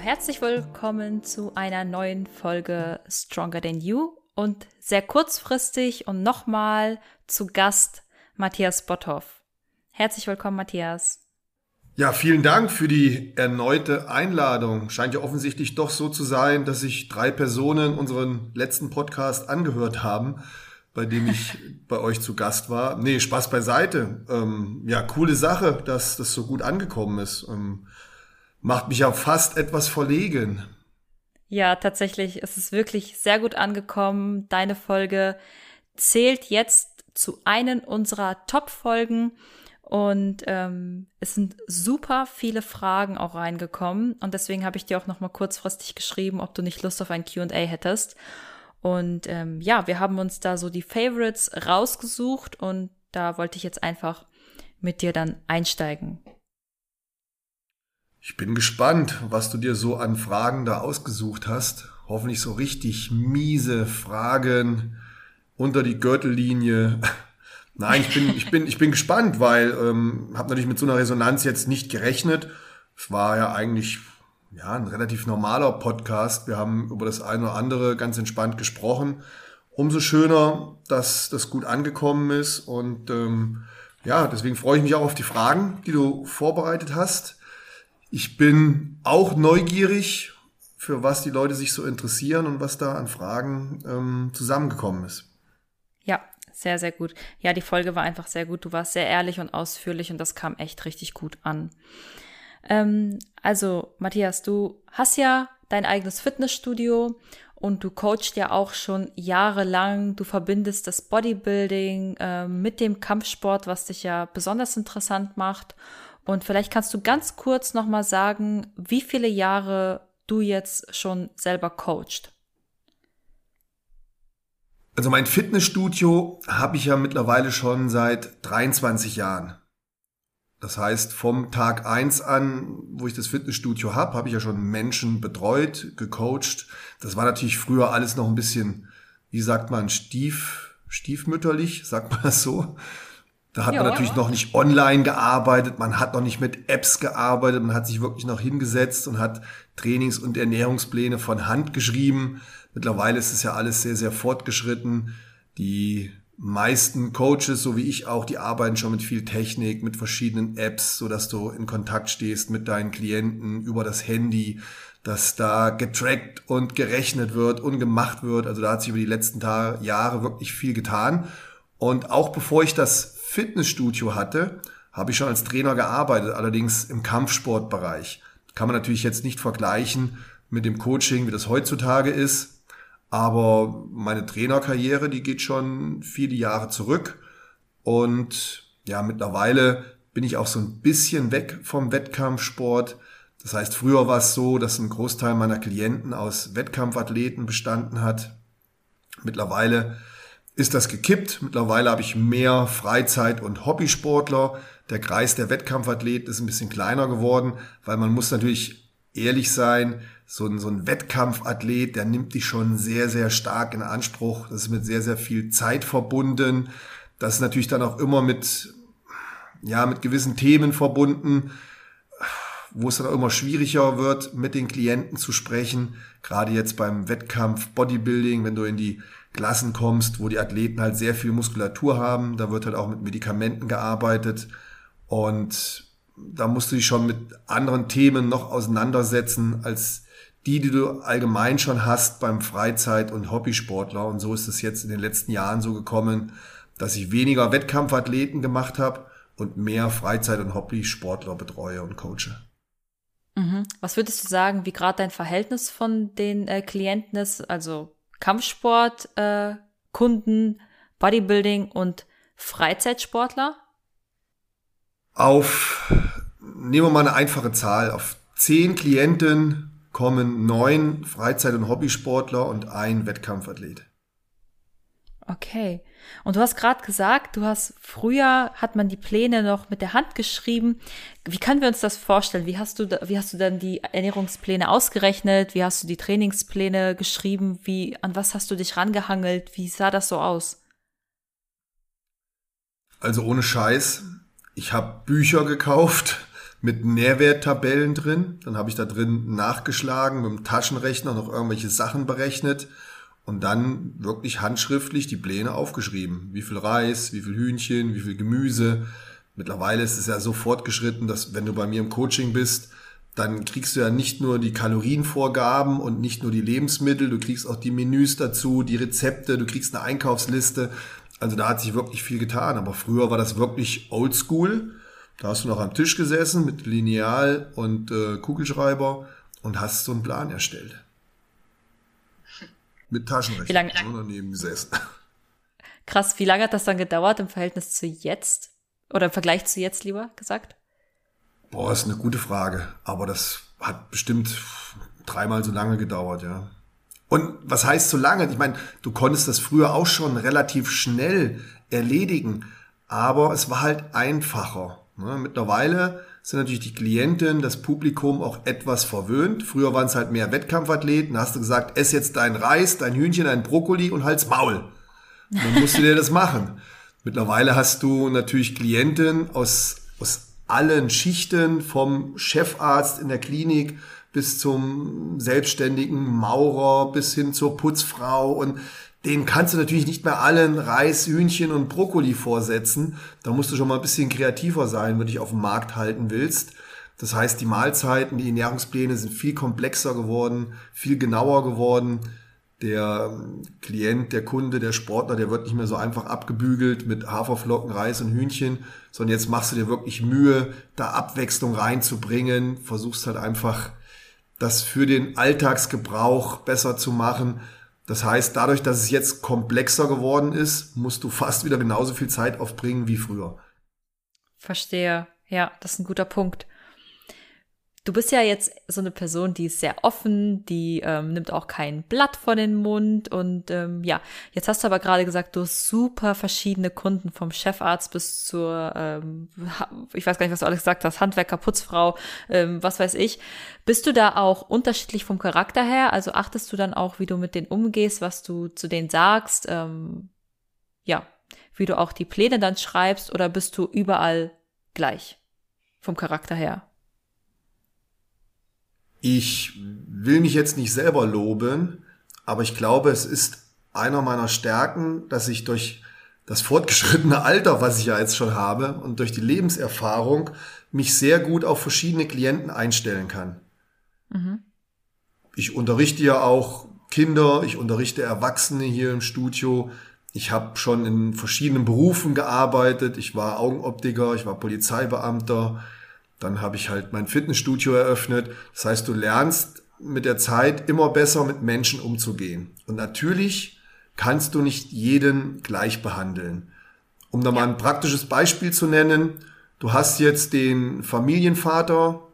herzlich willkommen zu einer neuen Folge Stronger Than You und sehr kurzfristig und nochmal zu Gast Matthias Botthoff. Herzlich willkommen, Matthias. Ja, vielen Dank für die erneute Einladung. Scheint ja offensichtlich doch so zu sein, dass sich drei Personen unseren letzten Podcast angehört haben, bei dem ich bei euch zu Gast war. Nee, Spaß beiseite. Ähm, ja, coole Sache, dass das so gut angekommen ist. Ähm, macht mich ja fast etwas verlegen. Ja, tatsächlich ist es wirklich sehr gut angekommen. Deine Folge zählt jetzt zu einen unserer Top-Folgen. Und ähm, es sind super viele Fragen auch reingekommen. Und deswegen habe ich dir auch noch mal kurzfristig geschrieben, ob du nicht Lust auf ein QA hättest. Und ähm, ja, wir haben uns da so die Favorites rausgesucht und da wollte ich jetzt einfach mit dir dann einsteigen. Ich bin gespannt, was du dir so an Fragen da ausgesucht hast. Hoffentlich so richtig miese Fragen unter die Gürtellinie. Nein, ich bin, ich bin, ich bin gespannt, weil ähm, habe natürlich mit so einer Resonanz jetzt nicht gerechnet. Es war ja eigentlich ja ein relativ normaler Podcast. Wir haben über das eine oder andere ganz entspannt gesprochen. Umso schöner, dass das gut angekommen ist und ähm, ja, deswegen freue ich mich auch auf die Fragen, die du vorbereitet hast. Ich bin auch neugierig, für was die Leute sich so interessieren und was da an Fragen ähm, zusammengekommen ist. Ja, sehr, sehr gut. Ja, die Folge war einfach sehr gut. Du warst sehr ehrlich und ausführlich und das kam echt richtig gut an. Ähm, also, Matthias, du hast ja dein eigenes Fitnessstudio und du coachst ja auch schon jahrelang. Du verbindest das Bodybuilding äh, mit dem Kampfsport, was dich ja besonders interessant macht. Und vielleicht kannst du ganz kurz nochmal sagen, wie viele Jahre du jetzt schon selber coachst. Also mein Fitnessstudio habe ich ja mittlerweile schon seit 23 Jahren. Das heißt, vom Tag eins an, wo ich das Fitnessstudio habe, habe ich ja schon Menschen betreut, gecoacht. Das war natürlich früher alles noch ein bisschen, wie sagt man, stief, stiefmütterlich, sagt man das so. Da hat ja, man natürlich ja. noch nicht online gearbeitet, man hat noch nicht mit Apps gearbeitet, man hat sich wirklich noch hingesetzt und hat Trainings- und Ernährungspläne von Hand geschrieben. Mittlerweile ist es ja alles sehr, sehr fortgeschritten. Die meisten Coaches, so wie ich auch, die arbeiten schon mit viel Technik, mit verschiedenen Apps, so dass du in Kontakt stehst mit deinen Klienten über das Handy, dass da getrackt und gerechnet wird und gemacht wird. Also da hat sich über die letzten Jahre wirklich viel getan. Und auch bevor ich das Fitnessstudio hatte, habe ich schon als Trainer gearbeitet, allerdings im Kampfsportbereich. Kann man natürlich jetzt nicht vergleichen mit dem Coaching, wie das heutzutage ist. Aber meine Trainerkarriere, die geht schon viele Jahre zurück. Und ja, mittlerweile bin ich auch so ein bisschen weg vom Wettkampfsport. Das heißt, früher war es so, dass ein Großteil meiner Klienten aus Wettkampfathleten bestanden hat. Mittlerweile ist das gekippt. Mittlerweile habe ich mehr Freizeit- und Hobbysportler. Der Kreis der Wettkampfathleten ist ein bisschen kleiner geworden, weil man muss natürlich ehrlich sein, so ein, so ein Wettkampfathlet, der nimmt dich schon sehr, sehr stark in Anspruch. Das ist mit sehr, sehr viel Zeit verbunden. Das ist natürlich dann auch immer mit, ja, mit gewissen Themen verbunden, wo es dann auch immer schwieriger wird, mit den Klienten zu sprechen. Gerade jetzt beim Wettkampf Bodybuilding, wenn du in die Klassen kommst, wo die Athleten halt sehr viel Muskulatur haben. Da wird halt auch mit Medikamenten gearbeitet. Und da musst du dich schon mit anderen Themen noch auseinandersetzen als die, die du allgemein schon hast beim Freizeit- und Hobbysportler. Und so ist es jetzt in den letzten Jahren so gekommen, dass ich weniger Wettkampfathleten gemacht habe und mehr Freizeit- und Hobbysportler betreue und coache. Mhm. Was würdest du sagen, wie gerade dein Verhältnis von den äh, Klienten ist? Also Kampfsport, äh, Kunden, Bodybuilding und Freizeitsportler? Auf, nehmen wir mal eine einfache Zahl, auf zehn Klienten kommen neun Freizeit- und Hobbysportler und ein Wettkampfathlet. Okay. Und du hast gerade gesagt, du hast früher hat man die Pläne noch mit der Hand geschrieben. Wie können wir uns das vorstellen? Wie hast du wie hast du dann die Ernährungspläne ausgerechnet? Wie hast du die Trainingspläne geschrieben? Wie an was hast du dich rangehangelt? Wie sah das so aus? Also ohne Scheiß, ich habe Bücher gekauft mit Nährwerttabellen drin. Dann habe ich da drin nachgeschlagen, mit dem Taschenrechner noch irgendwelche Sachen berechnet und dann wirklich handschriftlich die Pläne aufgeschrieben. Wie viel Reis, wie viel Hühnchen, wie viel Gemüse. Mittlerweile ist es ja so fortgeschritten, dass wenn du bei mir im Coaching bist, dann kriegst du ja nicht nur die Kalorienvorgaben und nicht nur die Lebensmittel, du kriegst auch die Menüs dazu, die Rezepte, du kriegst eine Einkaufsliste. Also da hat sich wirklich viel getan. Aber früher war das wirklich oldschool. Da hast du noch am Tisch gesessen mit Lineal und äh, Kugelschreiber und hast so einen Plan erstellt. Mit Taschenrechner. Wie lange? Nur daneben gesessen. Krass, wie lange hat das dann gedauert im Verhältnis zu jetzt? Oder im Vergleich zu jetzt lieber gesagt? Boah, ist eine gute Frage. Aber das hat bestimmt dreimal so lange gedauert, ja. Und was heißt so lange? Ich meine, du konntest das früher auch schon relativ schnell erledigen, aber es war halt einfacher. Ne? Mittlerweile sind natürlich die Klienten, das Publikum auch etwas verwöhnt. Früher waren es halt mehr Wettkampfathleten. Da hast du gesagt, ess jetzt dein Reis, dein Hühnchen, dein Brokkoli und halt's Maul. Und dann musst du dir das machen. Mittlerweile hast du natürlich Klienten aus, aus allen Schichten, vom Chefarzt in der Klinik bis zum selbstständigen Maurer bis hin zur Putzfrau und den kannst du natürlich nicht mehr allen Reis, Hühnchen und Brokkoli vorsetzen. Da musst du schon mal ein bisschen kreativer sein, wenn du dich auf dem Markt halten willst. Das heißt, die Mahlzeiten, die Ernährungspläne sind viel komplexer geworden, viel genauer geworden. Der ähm, Klient, der Kunde, der Sportler, der wird nicht mehr so einfach abgebügelt mit Haferflocken, Reis und Hühnchen, sondern jetzt machst du dir wirklich Mühe, da Abwechslung reinzubringen, versuchst halt einfach das für den Alltagsgebrauch besser zu machen. Das heißt, dadurch, dass es jetzt komplexer geworden ist, musst du fast wieder genauso viel Zeit aufbringen wie früher. Verstehe. Ja, das ist ein guter Punkt. Du bist ja jetzt so eine Person, die ist sehr offen, die ähm, nimmt auch kein Blatt vor den Mund und ähm, ja, jetzt hast du aber gerade gesagt, du hast super verschiedene Kunden vom Chefarzt bis zur, ähm, ich weiß gar nicht, was du alles gesagt hast, Handwerker, Putzfrau, ähm, was weiß ich. Bist du da auch unterschiedlich vom Charakter her? Also achtest du dann auch, wie du mit denen umgehst, was du zu denen sagst, ähm, ja, wie du auch die Pläne dann schreibst oder bist du überall gleich vom Charakter her? Ich will mich jetzt nicht selber loben, aber ich glaube, es ist einer meiner Stärken, dass ich durch das fortgeschrittene Alter, was ich ja jetzt schon habe, und durch die Lebenserfahrung mich sehr gut auf verschiedene Klienten einstellen kann. Mhm. Ich unterrichte ja auch Kinder, ich unterrichte Erwachsene hier im Studio. Ich habe schon in verschiedenen Berufen gearbeitet. Ich war Augenoptiker, ich war Polizeibeamter, dann habe ich halt mein Fitnessstudio eröffnet. Das heißt, du lernst mit der Zeit immer besser mit Menschen umzugehen. Und natürlich kannst du nicht jeden gleich behandeln. Um da mal ein praktisches Beispiel zu nennen, du hast jetzt den Familienvater,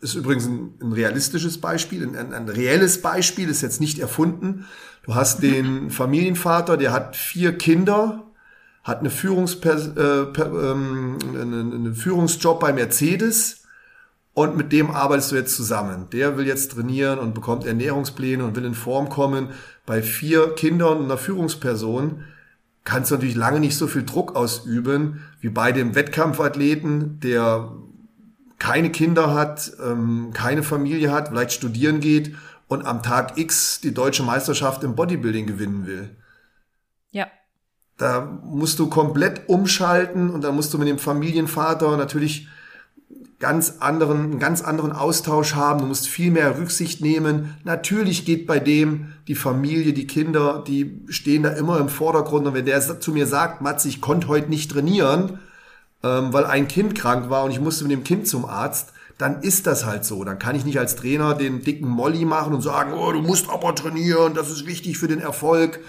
ist übrigens ein, ein realistisches Beispiel, ein, ein, reelles Beispiel, ist jetzt nicht erfunden. Du hast den Familienvater, der hat vier Kinder, hat eine, Führungspers äh, ähm, einen, einen Führungsjob bei Mercedes und mit dem arbeitest du jetzt zusammen. Der will jetzt trainieren und bekommt Ernährungspläne und will in Form kommen. Bei vier Kindern und einer Führungsperson kannst du natürlich lange nicht so viel Druck ausüben wie bei dem Wettkampfathleten, der keine Kinder hat, ähm, keine Familie hat, vielleicht studieren geht und am Tag X die deutsche Meisterschaft im Bodybuilding gewinnen will. Ja. Da musst du komplett umschalten und da musst du mit dem Familienvater natürlich ganz anderen, einen ganz anderen Austausch haben. Du musst viel mehr Rücksicht nehmen. Natürlich geht bei dem die Familie, die Kinder, die stehen da immer im Vordergrund. Und wenn der zu mir sagt, Matz, ich konnte heute nicht trainieren, ähm, weil ein Kind krank war und ich musste mit dem Kind zum Arzt, dann ist das halt so. Dann kann ich nicht als Trainer den dicken Molly machen und sagen, oh, du musst aber trainieren, das ist wichtig für den Erfolg.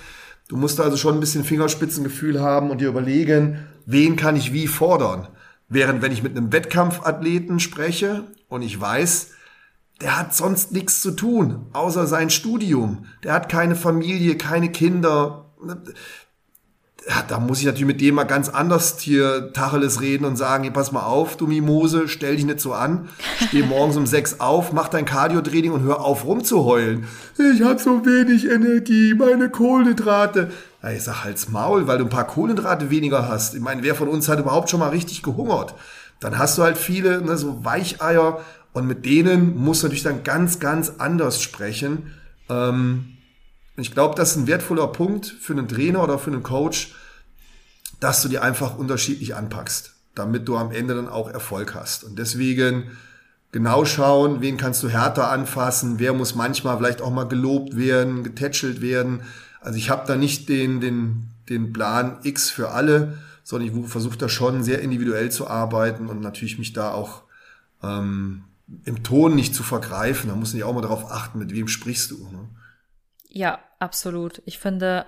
Du musst also schon ein bisschen Fingerspitzengefühl haben und dir überlegen, wen kann ich wie fordern. Während wenn ich mit einem Wettkampfathleten spreche und ich weiß, der hat sonst nichts zu tun, außer sein Studium. Der hat keine Familie, keine Kinder ja, da muss ich natürlich mit dem mal ganz anders hier Tacheles reden und sagen, hey, pass mal auf, du Mimose, stell dich nicht so an, steh morgens um sechs auf, mach dein Cardio-Training und hör auf rumzuheulen. Ich habe so wenig Energie, meine Kohlenhydrate. Ja, ich sag halt's Maul, weil du ein paar Kohlenhydrate weniger hast. Ich meine, wer von uns hat überhaupt schon mal richtig gehungert? dann hast du halt viele ne, so Weicheier und mit denen musst du natürlich dann ganz, ganz anders sprechen. Ähm, ich glaube, das ist ein wertvoller Punkt für einen Trainer oder für einen Coach, dass du die einfach unterschiedlich anpackst, damit du am Ende dann auch Erfolg hast. Und deswegen genau schauen, wen kannst du härter anfassen, wer muss manchmal vielleicht auch mal gelobt werden, getätschelt werden. Also ich habe da nicht den, den, den Plan X für alle, sondern ich versuche da schon sehr individuell zu arbeiten und natürlich mich da auch ähm, im Ton nicht zu vergreifen. Da muss ich auch mal darauf achten, mit wem sprichst du. Ne? Ja, absolut. Ich finde,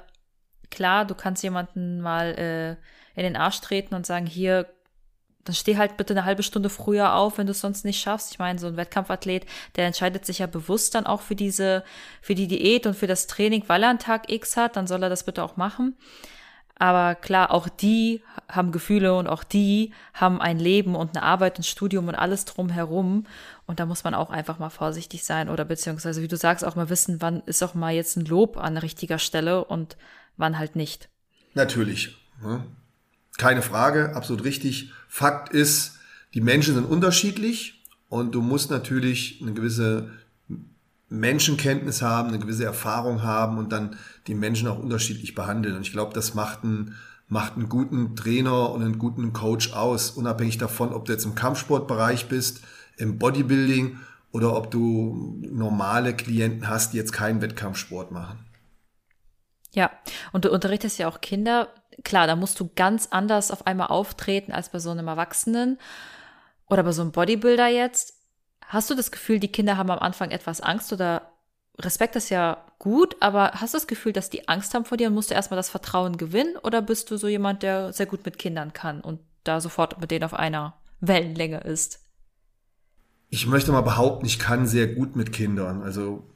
klar, du kannst jemanden mal äh, in den Arsch treten und sagen, hier, dann steh halt bitte eine halbe Stunde früher auf, wenn du es sonst nicht schaffst. Ich meine, so ein Wettkampfathlet, der entscheidet sich ja bewusst dann auch für diese, für die Diät und für das Training, weil er einen Tag X hat, dann soll er das bitte auch machen. Aber klar, auch die haben Gefühle und auch die haben ein Leben und eine Arbeit, ein Studium und alles drumherum. Und da muss man auch einfach mal vorsichtig sein oder beziehungsweise, wie du sagst, auch mal wissen, wann ist auch mal jetzt ein Lob an richtiger Stelle und wann halt nicht. Natürlich. Ne? Keine Frage, absolut richtig. Fakt ist, die Menschen sind unterschiedlich und du musst natürlich eine gewisse Menschenkenntnis haben, eine gewisse Erfahrung haben und dann die Menschen auch unterschiedlich behandeln. Und ich glaube, das macht einen, macht einen guten Trainer und einen guten Coach aus, unabhängig davon, ob du jetzt im Kampfsportbereich bist, im Bodybuilding oder ob du normale Klienten hast, die jetzt keinen Wettkampfsport machen. Ja, und du unterrichtest ja auch Kinder. Klar, da musst du ganz anders auf einmal auftreten als bei so einem Erwachsenen oder bei so einem Bodybuilder jetzt. Hast du das Gefühl, die Kinder haben am Anfang etwas Angst oder Respekt ist ja gut, aber hast du das Gefühl, dass die Angst haben vor dir und musst du erstmal das Vertrauen gewinnen oder bist du so jemand, der sehr gut mit Kindern kann und da sofort mit denen auf einer Wellenlänge ist? Ich möchte mal behaupten, ich kann sehr gut mit Kindern. Also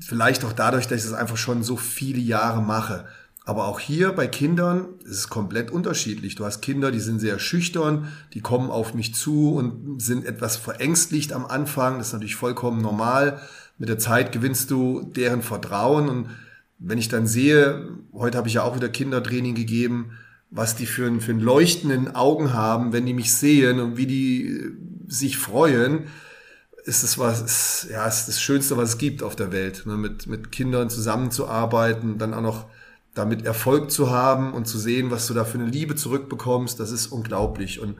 vielleicht auch dadurch, dass ich das einfach schon so viele Jahre mache. Aber auch hier bei Kindern ist es komplett unterschiedlich. Du hast Kinder, die sind sehr schüchtern, die kommen auf mich zu und sind etwas verängstigt am Anfang. Das ist natürlich vollkommen normal. Mit der Zeit gewinnst du deren Vertrauen. Und wenn ich dann sehe, heute habe ich ja auch wieder Kindertraining gegeben, was die für, ein, für ein Leuchten in Augen haben, wenn die mich sehen und wie die sich freuen, ist es was, ist, ja, ist das Schönste, was es gibt auf der Welt, ne? mit, mit Kindern zusammenzuarbeiten, dann auch noch damit Erfolg zu haben und zu sehen, was du da für eine Liebe zurückbekommst, das ist unglaublich. Und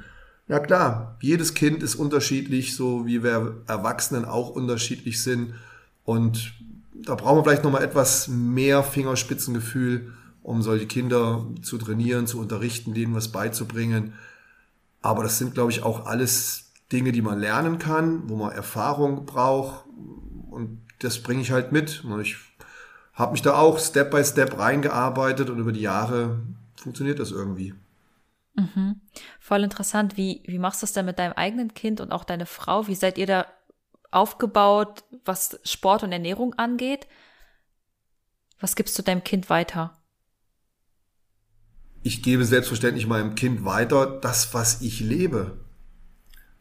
ja klar, jedes Kind ist unterschiedlich, so wie wir Erwachsenen auch unterschiedlich sind. Und da brauchen wir vielleicht nochmal etwas mehr Fingerspitzengefühl, um solche Kinder zu trainieren, zu unterrichten, denen was beizubringen. Aber das sind, glaube ich, auch alles Dinge, die man lernen kann, wo man Erfahrung braucht. Und das bringe ich halt mit. Und ich habe mich da auch Step by Step reingearbeitet und über die Jahre funktioniert das irgendwie. Mhm. Voll interessant. Wie, wie machst du das denn mit deinem eigenen Kind und auch deine Frau? Wie seid ihr da aufgebaut, was Sport und Ernährung angeht? Was gibst du deinem Kind weiter? Ich gebe selbstverständlich meinem Kind weiter das, was ich lebe.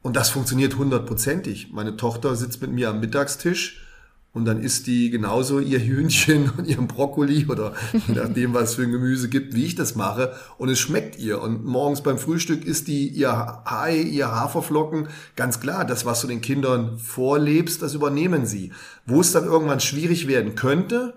Und das funktioniert hundertprozentig. Meine Tochter sitzt mit mir am Mittagstisch und dann isst die genauso ihr Hühnchen und ihren Brokkoli oder je nachdem, was es für ein Gemüse gibt, wie ich das mache. Und es schmeckt ihr. Und morgens beim Frühstück isst die ihr Hai, ihr Haferflocken. Ganz klar, das, was du den Kindern vorlebst, das übernehmen sie. Wo es dann irgendwann schwierig werden könnte,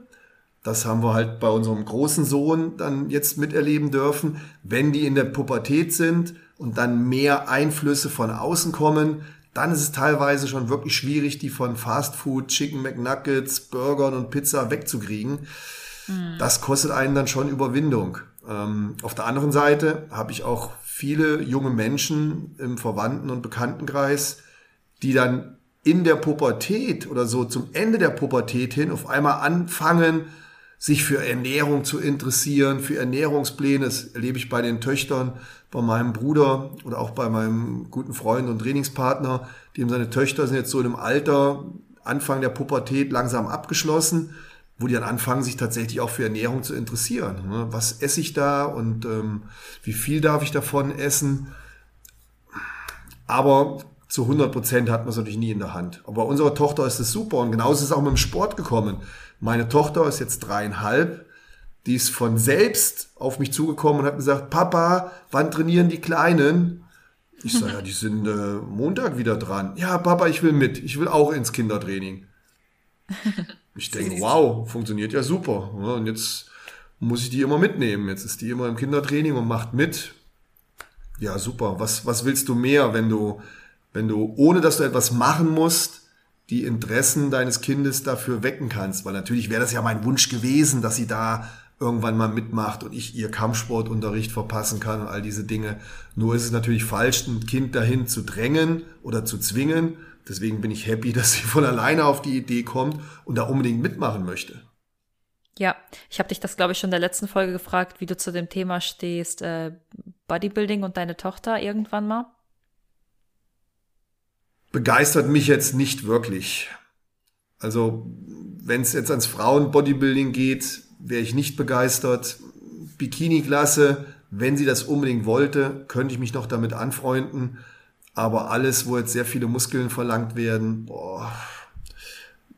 das haben wir halt bei unserem großen Sohn dann jetzt miterleben dürfen, wenn die in der Pubertät sind und dann mehr Einflüsse von außen kommen, dann ist es teilweise schon wirklich schwierig, die von Fast Food, Chicken McNuggets, Burgern und Pizza wegzukriegen. Mhm. Das kostet einen dann schon Überwindung. Ähm, auf der anderen Seite habe ich auch viele junge Menschen im Verwandten- und Bekanntenkreis, die dann in der Pubertät oder so zum Ende der Pubertät hin auf einmal anfangen, sich für Ernährung zu interessieren, für Ernährungspläne. Das erlebe ich bei den Töchtern, bei meinem Bruder oder auch bei meinem guten Freund und Trainingspartner, dem seine Töchter sind jetzt so in einem Alter, Anfang der Pubertät langsam abgeschlossen, wo die dann anfangen, sich tatsächlich auch für Ernährung zu interessieren. Ne? Was esse ich da und ähm, wie viel darf ich davon essen? Aber zu 100 Prozent hat man es natürlich nie in der Hand. Aber bei unserer Tochter ist es super und genauso ist es auch mit dem Sport gekommen. Meine Tochter ist jetzt dreieinhalb. Die ist von selbst auf mich zugekommen und hat gesagt, Papa, wann trainieren die Kleinen? Ich sage, ja, die sind äh, Montag wieder dran. Ja, Papa, ich will mit. Ich will auch ins Kindertraining. Ich denke, wow, funktioniert ja super. Und jetzt muss ich die immer mitnehmen. Jetzt ist die immer im Kindertraining und macht mit. Ja, super. Was, was willst du mehr, wenn du, wenn du, ohne dass du etwas machen musst, die Interessen deines Kindes dafür wecken kannst? Weil natürlich wäre das ja mein Wunsch gewesen, dass sie da irgendwann mal mitmacht und ich ihr Kampfsportunterricht verpassen kann und all diese Dinge. Nur ist es natürlich falsch, ein Kind dahin zu drängen oder zu zwingen. Deswegen bin ich happy, dass sie von alleine auf die Idee kommt und da unbedingt mitmachen möchte. Ja, ich habe dich das, glaube ich, schon in der letzten Folge gefragt, wie du zu dem Thema stehst, äh, Bodybuilding und deine Tochter irgendwann mal. Begeistert mich jetzt nicht wirklich. Also, wenn es jetzt ans Frauen-Bodybuilding geht, wäre ich nicht begeistert. Bikini-Klasse, wenn sie das unbedingt wollte, könnte ich mich noch damit anfreunden. Aber alles, wo jetzt sehr viele Muskeln verlangt werden, boah,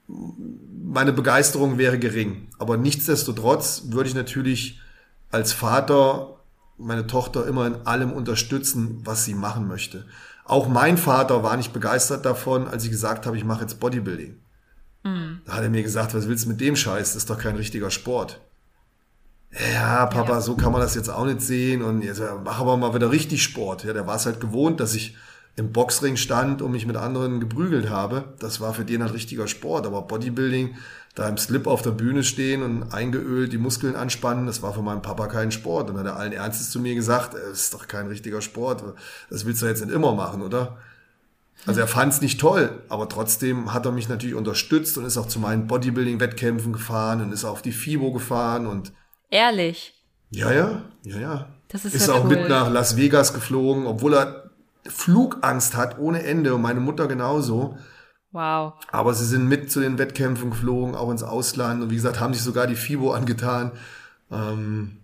meine Begeisterung wäre gering. Aber nichtsdestotrotz würde ich natürlich als Vater meine Tochter immer in allem unterstützen, was sie machen möchte. Auch mein Vater war nicht begeistert davon, als ich gesagt habe, ich mache jetzt Bodybuilding. Mhm. Da hat er mir gesagt, was willst du mit dem Scheiß? Das ist doch kein richtiger Sport. Ja, Papa, ja. so kann man das jetzt auch nicht sehen. Und jetzt mach aber mal wieder richtig Sport. Ja, der war es halt gewohnt, dass ich im Boxring stand und mich mit anderen geprügelt habe. Das war für den halt richtiger Sport. Aber Bodybuilding, da im Slip auf der Bühne stehen und eingeölt die Muskeln anspannen, das war für meinen Papa kein Sport. Und dann hat er allen Ernstes zu mir gesagt, das ist doch kein richtiger Sport. Das willst du jetzt nicht immer machen, oder? Also er fand es nicht toll, aber trotzdem hat er mich natürlich unterstützt und ist auch zu meinen Bodybuilding-Wettkämpfen gefahren und ist auf die FIBO gefahren und Ehrlich? Ja, ja, ja, ja. Das ist, ist ja auch cool. mit nach Las Vegas geflogen, obwohl er Flugangst hat ohne Ende und meine Mutter genauso. Wow. Aber sie sind mit zu den Wettkämpfen geflogen, auch ins Ausland und wie gesagt, haben sich sogar die FIBO angetan. Ähm,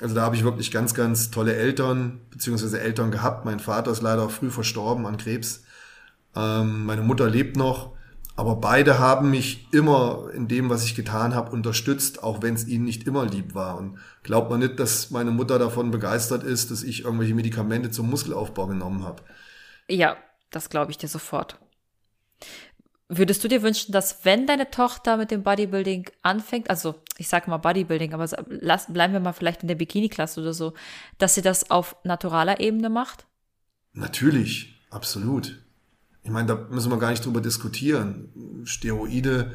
also da habe ich wirklich ganz, ganz tolle Eltern, beziehungsweise Eltern gehabt. Mein Vater ist leider früh verstorben an Krebs. Ähm, meine Mutter lebt noch. Aber beide haben mich immer in dem, was ich getan habe, unterstützt, auch wenn es ihnen nicht immer lieb war. Und glaubt man nicht, dass meine Mutter davon begeistert ist, dass ich irgendwelche Medikamente zum Muskelaufbau genommen habe. Ja, das glaube ich dir sofort. Würdest du dir wünschen, dass wenn deine Tochter mit dem Bodybuilding anfängt, also ich sage mal Bodybuilding, aber lass, bleiben wir mal vielleicht in der Bikini-Klasse oder so, dass sie das auf naturaler Ebene macht? Natürlich, absolut. Ich meine, da müssen wir gar nicht drüber diskutieren. Steroide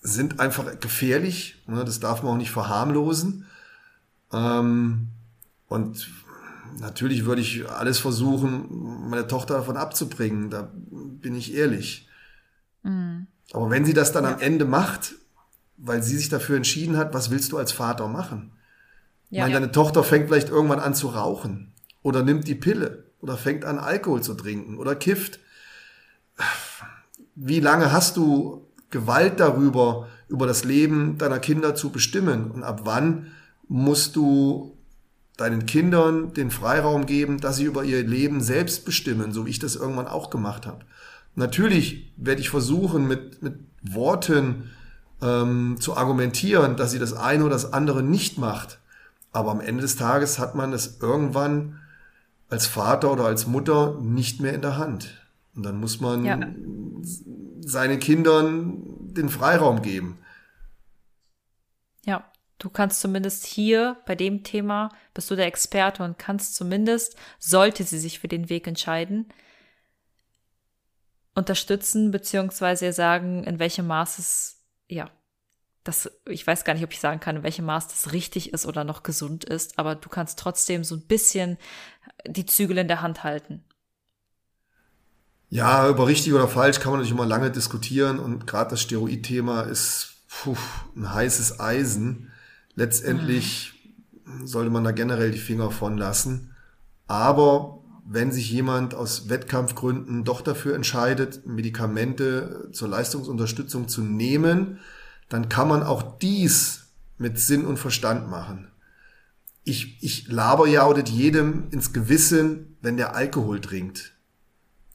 sind einfach gefährlich. Ne? Das darf man auch nicht verharmlosen. Ähm, und natürlich würde ich alles versuchen, meine Tochter davon abzubringen. Da bin ich ehrlich. Mhm. Aber wenn sie das dann ja. am Ende macht, weil sie sich dafür entschieden hat, was willst du als Vater machen? Ja, ich meine, ja. deine Tochter fängt vielleicht irgendwann an zu rauchen oder nimmt die Pille oder fängt an Alkohol zu trinken oder kifft. Wie lange hast du Gewalt darüber, über das Leben deiner Kinder zu bestimmen? Und ab wann musst du deinen Kindern den Freiraum geben, dass sie über ihr Leben selbst bestimmen, so wie ich das irgendwann auch gemacht habe. Natürlich werde ich versuchen, mit, mit Worten ähm, zu argumentieren, dass sie das eine oder das andere nicht macht. Aber am Ende des Tages hat man es irgendwann als Vater oder als Mutter nicht mehr in der Hand. Und dann muss man ja. seinen Kindern den Freiraum geben. Du kannst zumindest hier bei dem Thema, bist du der Experte und kannst zumindest, sollte sie sich für den Weg entscheiden, unterstützen, beziehungsweise sagen, in welchem Maß es, ja, das, ich weiß gar nicht, ob ich sagen kann, in welchem Maß das richtig ist oder noch gesund ist, aber du kannst trotzdem so ein bisschen die Zügel in der Hand halten. Ja, über richtig oder falsch kann man natürlich immer lange diskutieren und gerade das Steroid-Thema ist puh, ein heißes Eisen. Letztendlich mhm. sollte man da generell die Finger von lassen. Aber wenn sich jemand aus Wettkampfgründen doch dafür entscheidet, Medikamente zur Leistungsunterstützung zu nehmen, dann kann man auch dies mit Sinn und Verstand machen. Ich, ich laber ja nicht jedem ins Gewissen, wenn der Alkohol trinkt.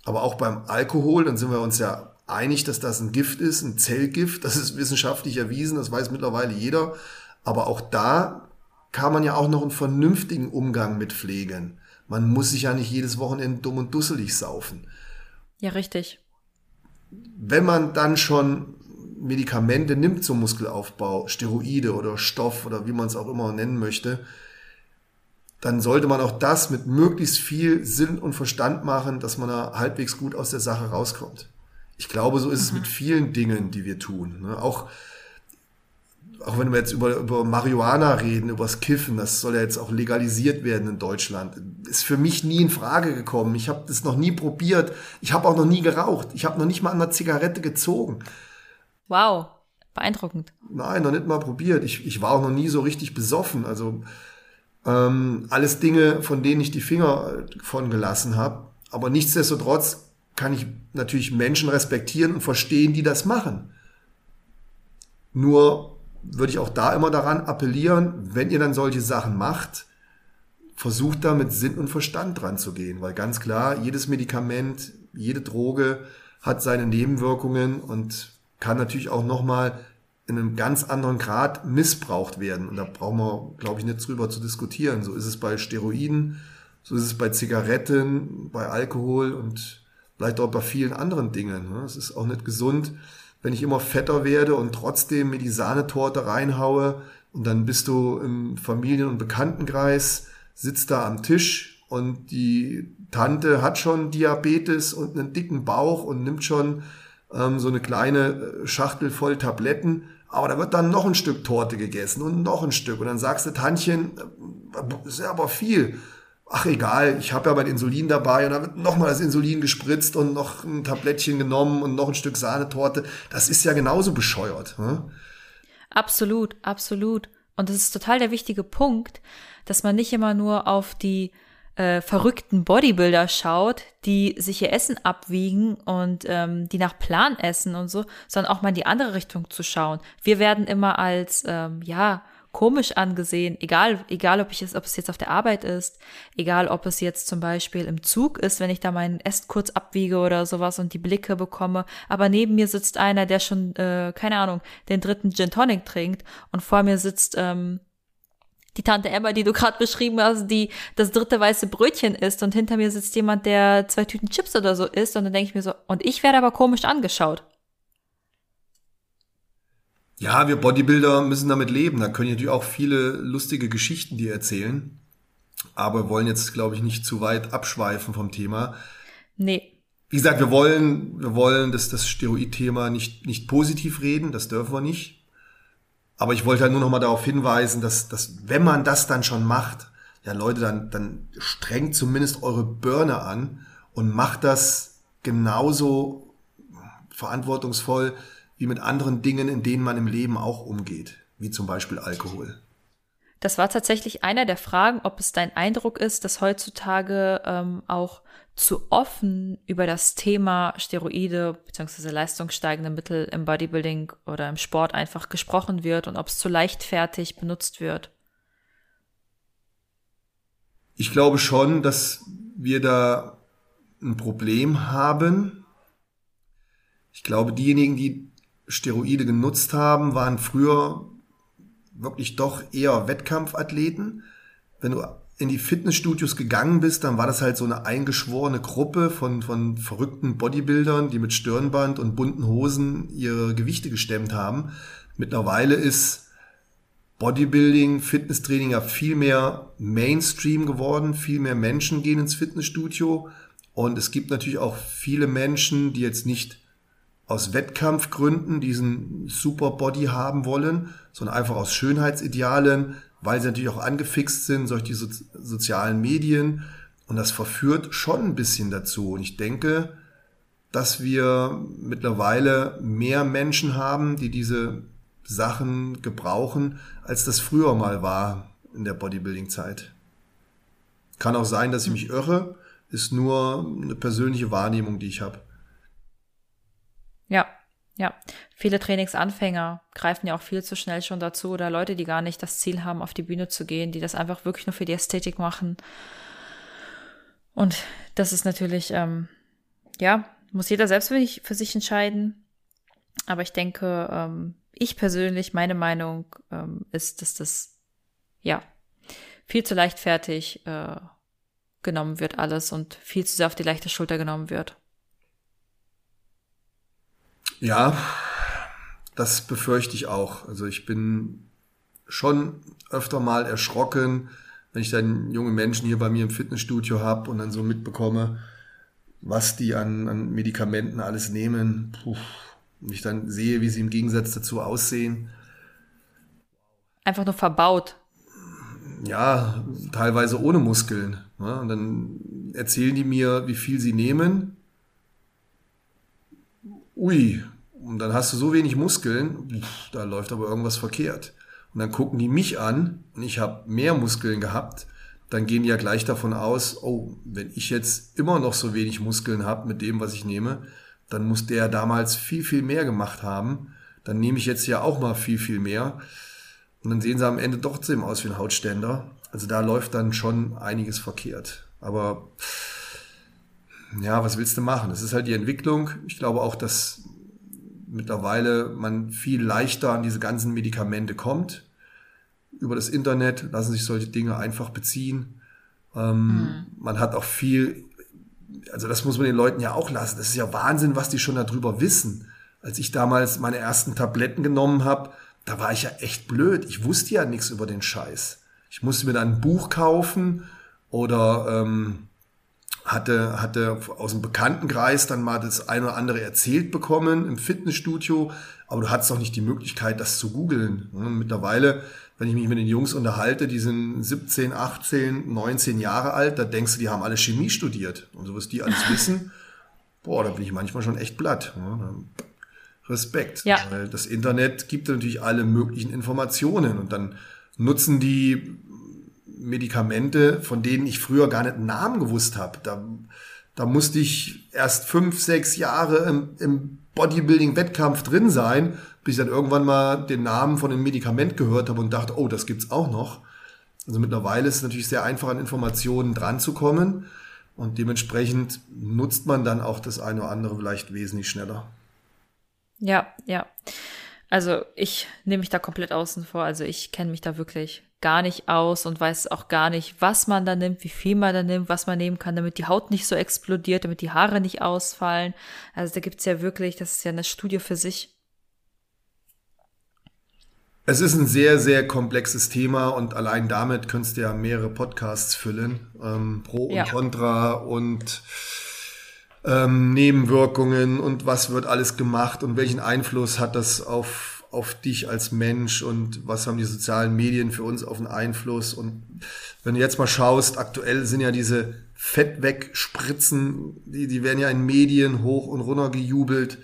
Aber auch beim Alkohol, dann sind wir uns ja einig, dass das ein Gift ist, ein Zellgift. Das ist wissenschaftlich erwiesen, das weiß mittlerweile jeder. Aber auch da kann man ja auch noch einen vernünftigen Umgang mit pflegen. Man muss sich ja nicht jedes Wochenende dumm und dusselig saufen. Ja, richtig. Wenn man dann schon Medikamente nimmt zum Muskelaufbau, Steroide oder Stoff oder wie man es auch immer nennen möchte, dann sollte man auch das mit möglichst viel Sinn und Verstand machen, dass man da halbwegs gut aus der Sache rauskommt. Ich glaube, so ist mhm. es mit vielen Dingen, die wir tun. Ne? Auch, auch wenn wir jetzt über, über Marihuana reden, über das Kiffen, das soll ja jetzt auch legalisiert werden in Deutschland, ist für mich nie in Frage gekommen. Ich habe das noch nie probiert. Ich habe auch noch nie geraucht. Ich habe noch nicht mal an einer Zigarette gezogen. Wow, beeindruckend. Nein, noch nicht mal probiert. Ich, ich war auch noch nie so richtig besoffen. Also ähm, alles Dinge, von denen ich die Finger von gelassen habe. Aber nichtsdestotrotz kann ich natürlich Menschen respektieren und verstehen, die das machen. Nur würde ich auch da immer daran appellieren, wenn ihr dann solche Sachen macht, versucht da mit Sinn und Verstand dran zu gehen, weil ganz klar, jedes Medikament, jede Droge hat seine Nebenwirkungen und kann natürlich auch nochmal in einem ganz anderen Grad missbraucht werden. Und da brauchen wir, glaube ich, nicht drüber zu diskutieren. So ist es bei Steroiden, so ist es bei Zigaretten, bei Alkohol und vielleicht auch bei vielen anderen Dingen. Ne? Es ist auch nicht gesund, wenn ich immer fetter werde und trotzdem mir die Sahnetorte reinhaue und dann bist du im Familien- und Bekanntenkreis, sitzt da am Tisch und die Tante hat schon Diabetes und einen dicken Bauch und nimmt schon ähm, so eine kleine äh, Schachtel voll Tabletten, aber da wird dann noch ein Stück Torte gegessen und noch ein Stück. Und dann sagst du, Tantchen, äh, ist ja aber viel. Ach egal, ich habe ja mein Insulin dabei und dann wird nochmal das Insulin gespritzt und noch ein Tablettchen genommen und noch ein Stück Sahnetorte. Das ist ja genauso bescheuert. Hm? Absolut, absolut. Und das ist total der wichtige Punkt, dass man nicht immer nur auf die äh, verrückten Bodybuilder schaut, die sich ihr Essen abwiegen und ähm, die nach Plan essen und so, sondern auch mal in die andere Richtung zu schauen. Wir werden immer als, ähm, ja, komisch angesehen, egal, egal ob ich es, ob es jetzt auf der Arbeit ist, egal ob es jetzt zum Beispiel im Zug ist, wenn ich da meinen Essen kurz abwiege oder sowas und die Blicke bekomme. Aber neben mir sitzt einer, der schon, äh, keine Ahnung, den dritten Gin Tonic trinkt und vor mir sitzt ähm, die Tante Emma, die du gerade beschrieben hast, die das dritte weiße Brötchen isst und hinter mir sitzt jemand, der zwei Tüten Chips oder so isst und dann denke ich mir so, und ich werde aber komisch angeschaut. Ja, wir Bodybuilder müssen damit leben. Da können natürlich auch viele lustige Geschichten dir erzählen. Aber wollen jetzt, glaube ich, nicht zu weit abschweifen vom Thema. Nee. Wie gesagt, wir wollen, wir wollen das, das Steroid-Thema nicht, nicht positiv reden. Das dürfen wir nicht. Aber ich wollte halt nur noch mal darauf hinweisen, dass, dass wenn man das dann schon macht, ja Leute, dann, dann strengt zumindest eure Birne an und macht das genauso verantwortungsvoll wie mit anderen Dingen, in denen man im Leben auch umgeht, wie zum Beispiel Alkohol. Das war tatsächlich einer der Fragen, ob es dein Eindruck ist, dass heutzutage ähm, auch zu offen über das Thema Steroide bzw. leistungssteigende Mittel im Bodybuilding oder im Sport einfach gesprochen wird und ob es zu leichtfertig benutzt wird? Ich glaube schon, dass wir da ein Problem haben. Ich glaube, diejenigen, die Steroide genutzt haben, waren früher wirklich doch eher Wettkampfathleten. Wenn du in die Fitnessstudios gegangen bist, dann war das halt so eine eingeschworene Gruppe von, von verrückten Bodybuildern, die mit Stirnband und bunten Hosen ihre Gewichte gestemmt haben. Mittlerweile ist Bodybuilding, Fitnesstraining ja viel mehr Mainstream geworden. Viel mehr Menschen gehen ins Fitnessstudio. Und es gibt natürlich auch viele Menschen, die jetzt nicht aus Wettkampfgründen diesen Super Body haben wollen, sondern einfach aus Schönheitsidealen, weil sie natürlich auch angefixt sind durch die so sozialen Medien. Und das verführt schon ein bisschen dazu. Und ich denke, dass wir mittlerweile mehr Menschen haben, die diese Sachen gebrauchen, als das früher mal war in der Bodybuilding-Zeit. Kann auch sein, dass ich mich irre, ist nur eine persönliche Wahrnehmung, die ich habe. Ja, viele Trainingsanfänger greifen ja auch viel zu schnell schon dazu oder Leute, die gar nicht das Ziel haben, auf die Bühne zu gehen, die das einfach wirklich nur für die Ästhetik machen. Und das ist natürlich, ähm, ja, muss jeder selbst für sich entscheiden. Aber ich denke, ähm, ich persönlich, meine Meinung ähm, ist, dass das, ja, viel zu leichtfertig äh, genommen wird alles und viel zu sehr auf die leichte Schulter genommen wird. Ja, das befürchte ich auch. Also ich bin schon öfter mal erschrocken, wenn ich dann junge Menschen hier bei mir im Fitnessstudio habe und dann so mitbekomme, was die an, an Medikamenten alles nehmen. Puh. Und ich dann sehe, wie sie im Gegensatz dazu aussehen. Einfach nur verbaut. Ja, teilweise ohne Muskeln. Ja, und dann erzählen die mir, wie viel sie nehmen. Ui, und dann hast du so wenig Muskeln, da läuft aber irgendwas verkehrt. Und dann gucken die mich an und ich habe mehr Muskeln gehabt, dann gehen die ja gleich davon aus, oh, wenn ich jetzt immer noch so wenig Muskeln habe mit dem, was ich nehme, dann muss der damals viel, viel mehr gemacht haben. Dann nehme ich jetzt ja auch mal viel, viel mehr. Und dann sehen sie am Ende doch trotzdem aus wie ein Hautständer. Also da läuft dann schon einiges verkehrt. Aber ja, was willst du machen? Das ist halt die Entwicklung. Ich glaube auch, dass mittlerweile man viel leichter an diese ganzen Medikamente kommt. Über das Internet lassen sich solche Dinge einfach beziehen. Ähm, mhm. Man hat auch viel, also das muss man den Leuten ja auch lassen. Das ist ja Wahnsinn, was die schon darüber wissen. Als ich damals meine ersten Tabletten genommen habe, da war ich ja echt blöd. Ich wusste ja nichts über den Scheiß. Ich musste mir dann ein Buch kaufen oder ähm, hatte, hatte aus dem Bekanntenkreis dann mal das eine oder andere erzählt bekommen im Fitnessstudio, aber du hattest doch nicht die Möglichkeit, das zu googeln. Mittlerweile, wenn ich mich mit den Jungs unterhalte, die sind 17, 18, 19 Jahre alt, da denkst du, die haben alle Chemie studiert. Und so was die alles wissen, boah, da bin ich manchmal schon echt platt. Respekt. Ja. Weil das Internet gibt natürlich alle möglichen Informationen und dann nutzen die Medikamente, von denen ich früher gar nicht einen Namen gewusst habe. Da, da musste ich erst fünf, sechs Jahre im, im Bodybuilding-Wettkampf drin sein, bis ich dann irgendwann mal den Namen von dem Medikament gehört habe und dachte, oh, das gibt's auch noch. Also mittlerweile ist es natürlich sehr einfach an Informationen dran zu kommen und dementsprechend nutzt man dann auch das eine oder andere vielleicht wesentlich schneller. Ja, ja. Also ich nehme mich da komplett außen vor. Also ich kenne mich da wirklich gar nicht aus und weiß auch gar nicht, was man da nimmt, wie viel man da nimmt, was man nehmen kann, damit die Haut nicht so explodiert, damit die Haare nicht ausfallen. Also da gibt's ja wirklich, das ist ja eine Studie für sich. Es ist ein sehr, sehr komplexes Thema und allein damit könntest du ja mehrere Podcasts füllen. Ähm, Pro und ja. Contra und ähm, Nebenwirkungen und was wird alles gemacht und welchen Einfluss hat das auf auf dich als Mensch und was haben die sozialen Medien für uns auf einen Einfluss. Und wenn du jetzt mal schaust, aktuell sind ja diese Fettwegspritzen, die, die werden ja in Medien hoch und runter gejubelt.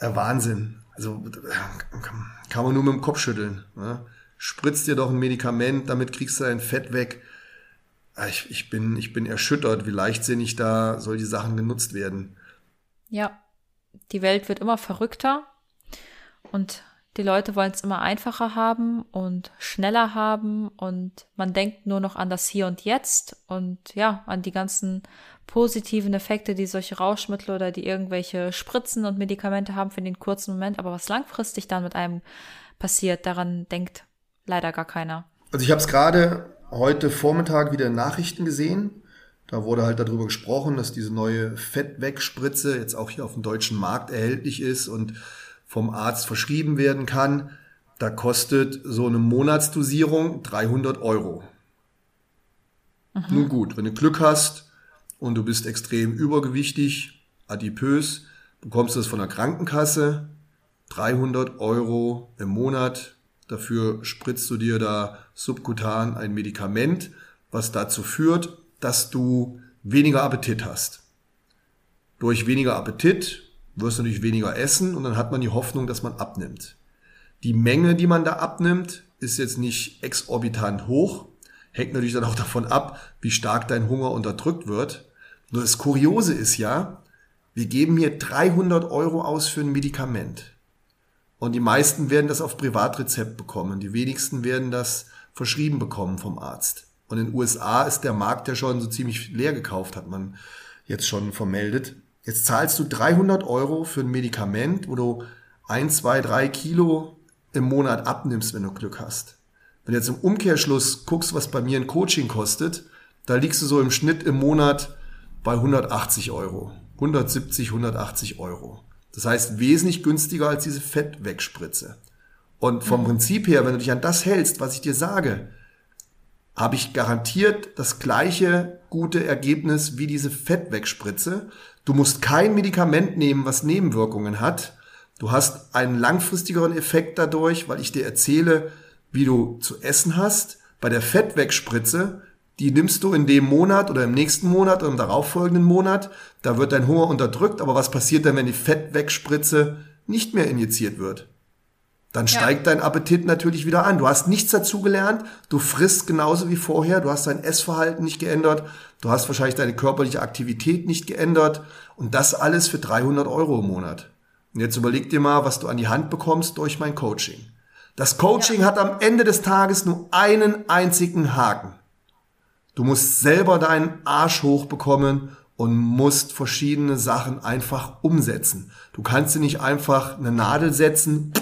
Äh, Wahnsinn. Also kann man nur mit dem Kopf schütteln. Ne? Spritzt dir doch ein Medikament, damit kriegst du dein Fett weg. Ah, ich, ich, bin, ich bin erschüttert, wie leichtsinnig da solche Sachen genutzt werden. Ja, die Welt wird immer verrückter und die Leute wollen es immer einfacher haben und schneller haben und man denkt nur noch an das Hier und Jetzt und ja, an die ganzen positiven Effekte, die solche Rauschmittel oder die irgendwelche Spritzen und Medikamente haben für den kurzen Moment. Aber was langfristig dann mit einem passiert, daran denkt leider gar keiner. Also ich habe es gerade heute Vormittag wieder in Nachrichten gesehen. Da wurde halt darüber gesprochen, dass diese neue Fettwegspritze jetzt auch hier auf dem deutschen Markt erhältlich ist und vom Arzt verschrieben werden kann, da kostet so eine Monatsdosierung 300 Euro. Mhm. Nun gut, wenn du Glück hast und du bist extrem übergewichtig, adipös, bekommst du das von der Krankenkasse, 300 Euro im Monat. Dafür spritzt du dir da subkutan ein Medikament, was dazu führt, dass du weniger Appetit hast. Durch weniger Appetit wirst du natürlich weniger essen und dann hat man die Hoffnung, dass man abnimmt. Die Menge, die man da abnimmt, ist jetzt nicht exorbitant hoch, hängt natürlich dann auch davon ab, wie stark dein Hunger unterdrückt wird. Nur das Kuriose ist ja, wir geben hier 300 Euro aus für ein Medikament. Und die meisten werden das auf Privatrezept bekommen. Die wenigsten werden das verschrieben bekommen vom Arzt. Und in den USA ist der Markt ja schon so ziemlich leer gekauft, hat man jetzt schon vermeldet. Jetzt zahlst du 300 Euro für ein Medikament, wo du ein, zwei, drei Kilo im Monat abnimmst, wenn du Glück hast. Wenn du jetzt im Umkehrschluss guckst, was bei mir ein Coaching kostet, Da liegst du so im Schnitt im Monat bei 180 Euro. 170, 180 Euro. Das heißt wesentlich günstiger als diese Fettwegspritze. Und vom mhm. Prinzip her, wenn du dich an das hältst, was ich dir sage, habe ich garantiert das gleiche gute Ergebnis wie diese Fettwegspritze. Du musst kein Medikament nehmen, was Nebenwirkungen hat. Du hast einen langfristigeren Effekt dadurch, weil ich dir erzähle, wie du zu essen hast. Bei der Fettwegspritze, die nimmst du in dem Monat oder im nächsten Monat oder im darauffolgenden Monat. Da wird dein Hunger unterdrückt. Aber was passiert dann, wenn die Fettwegspritze nicht mehr injiziert wird? Dann steigt ja. dein Appetit natürlich wieder an. Du hast nichts dazugelernt, du frisst genauso wie vorher, du hast dein Essverhalten nicht geändert, du hast wahrscheinlich deine körperliche Aktivität nicht geändert und das alles für 300 Euro im Monat. Und jetzt überleg dir mal, was du an die Hand bekommst durch mein Coaching. Das Coaching ja. hat am Ende des Tages nur einen einzigen Haken. Du musst selber deinen Arsch hochbekommen und musst verschiedene Sachen einfach umsetzen. Du kannst dir nicht einfach eine Nadel setzen,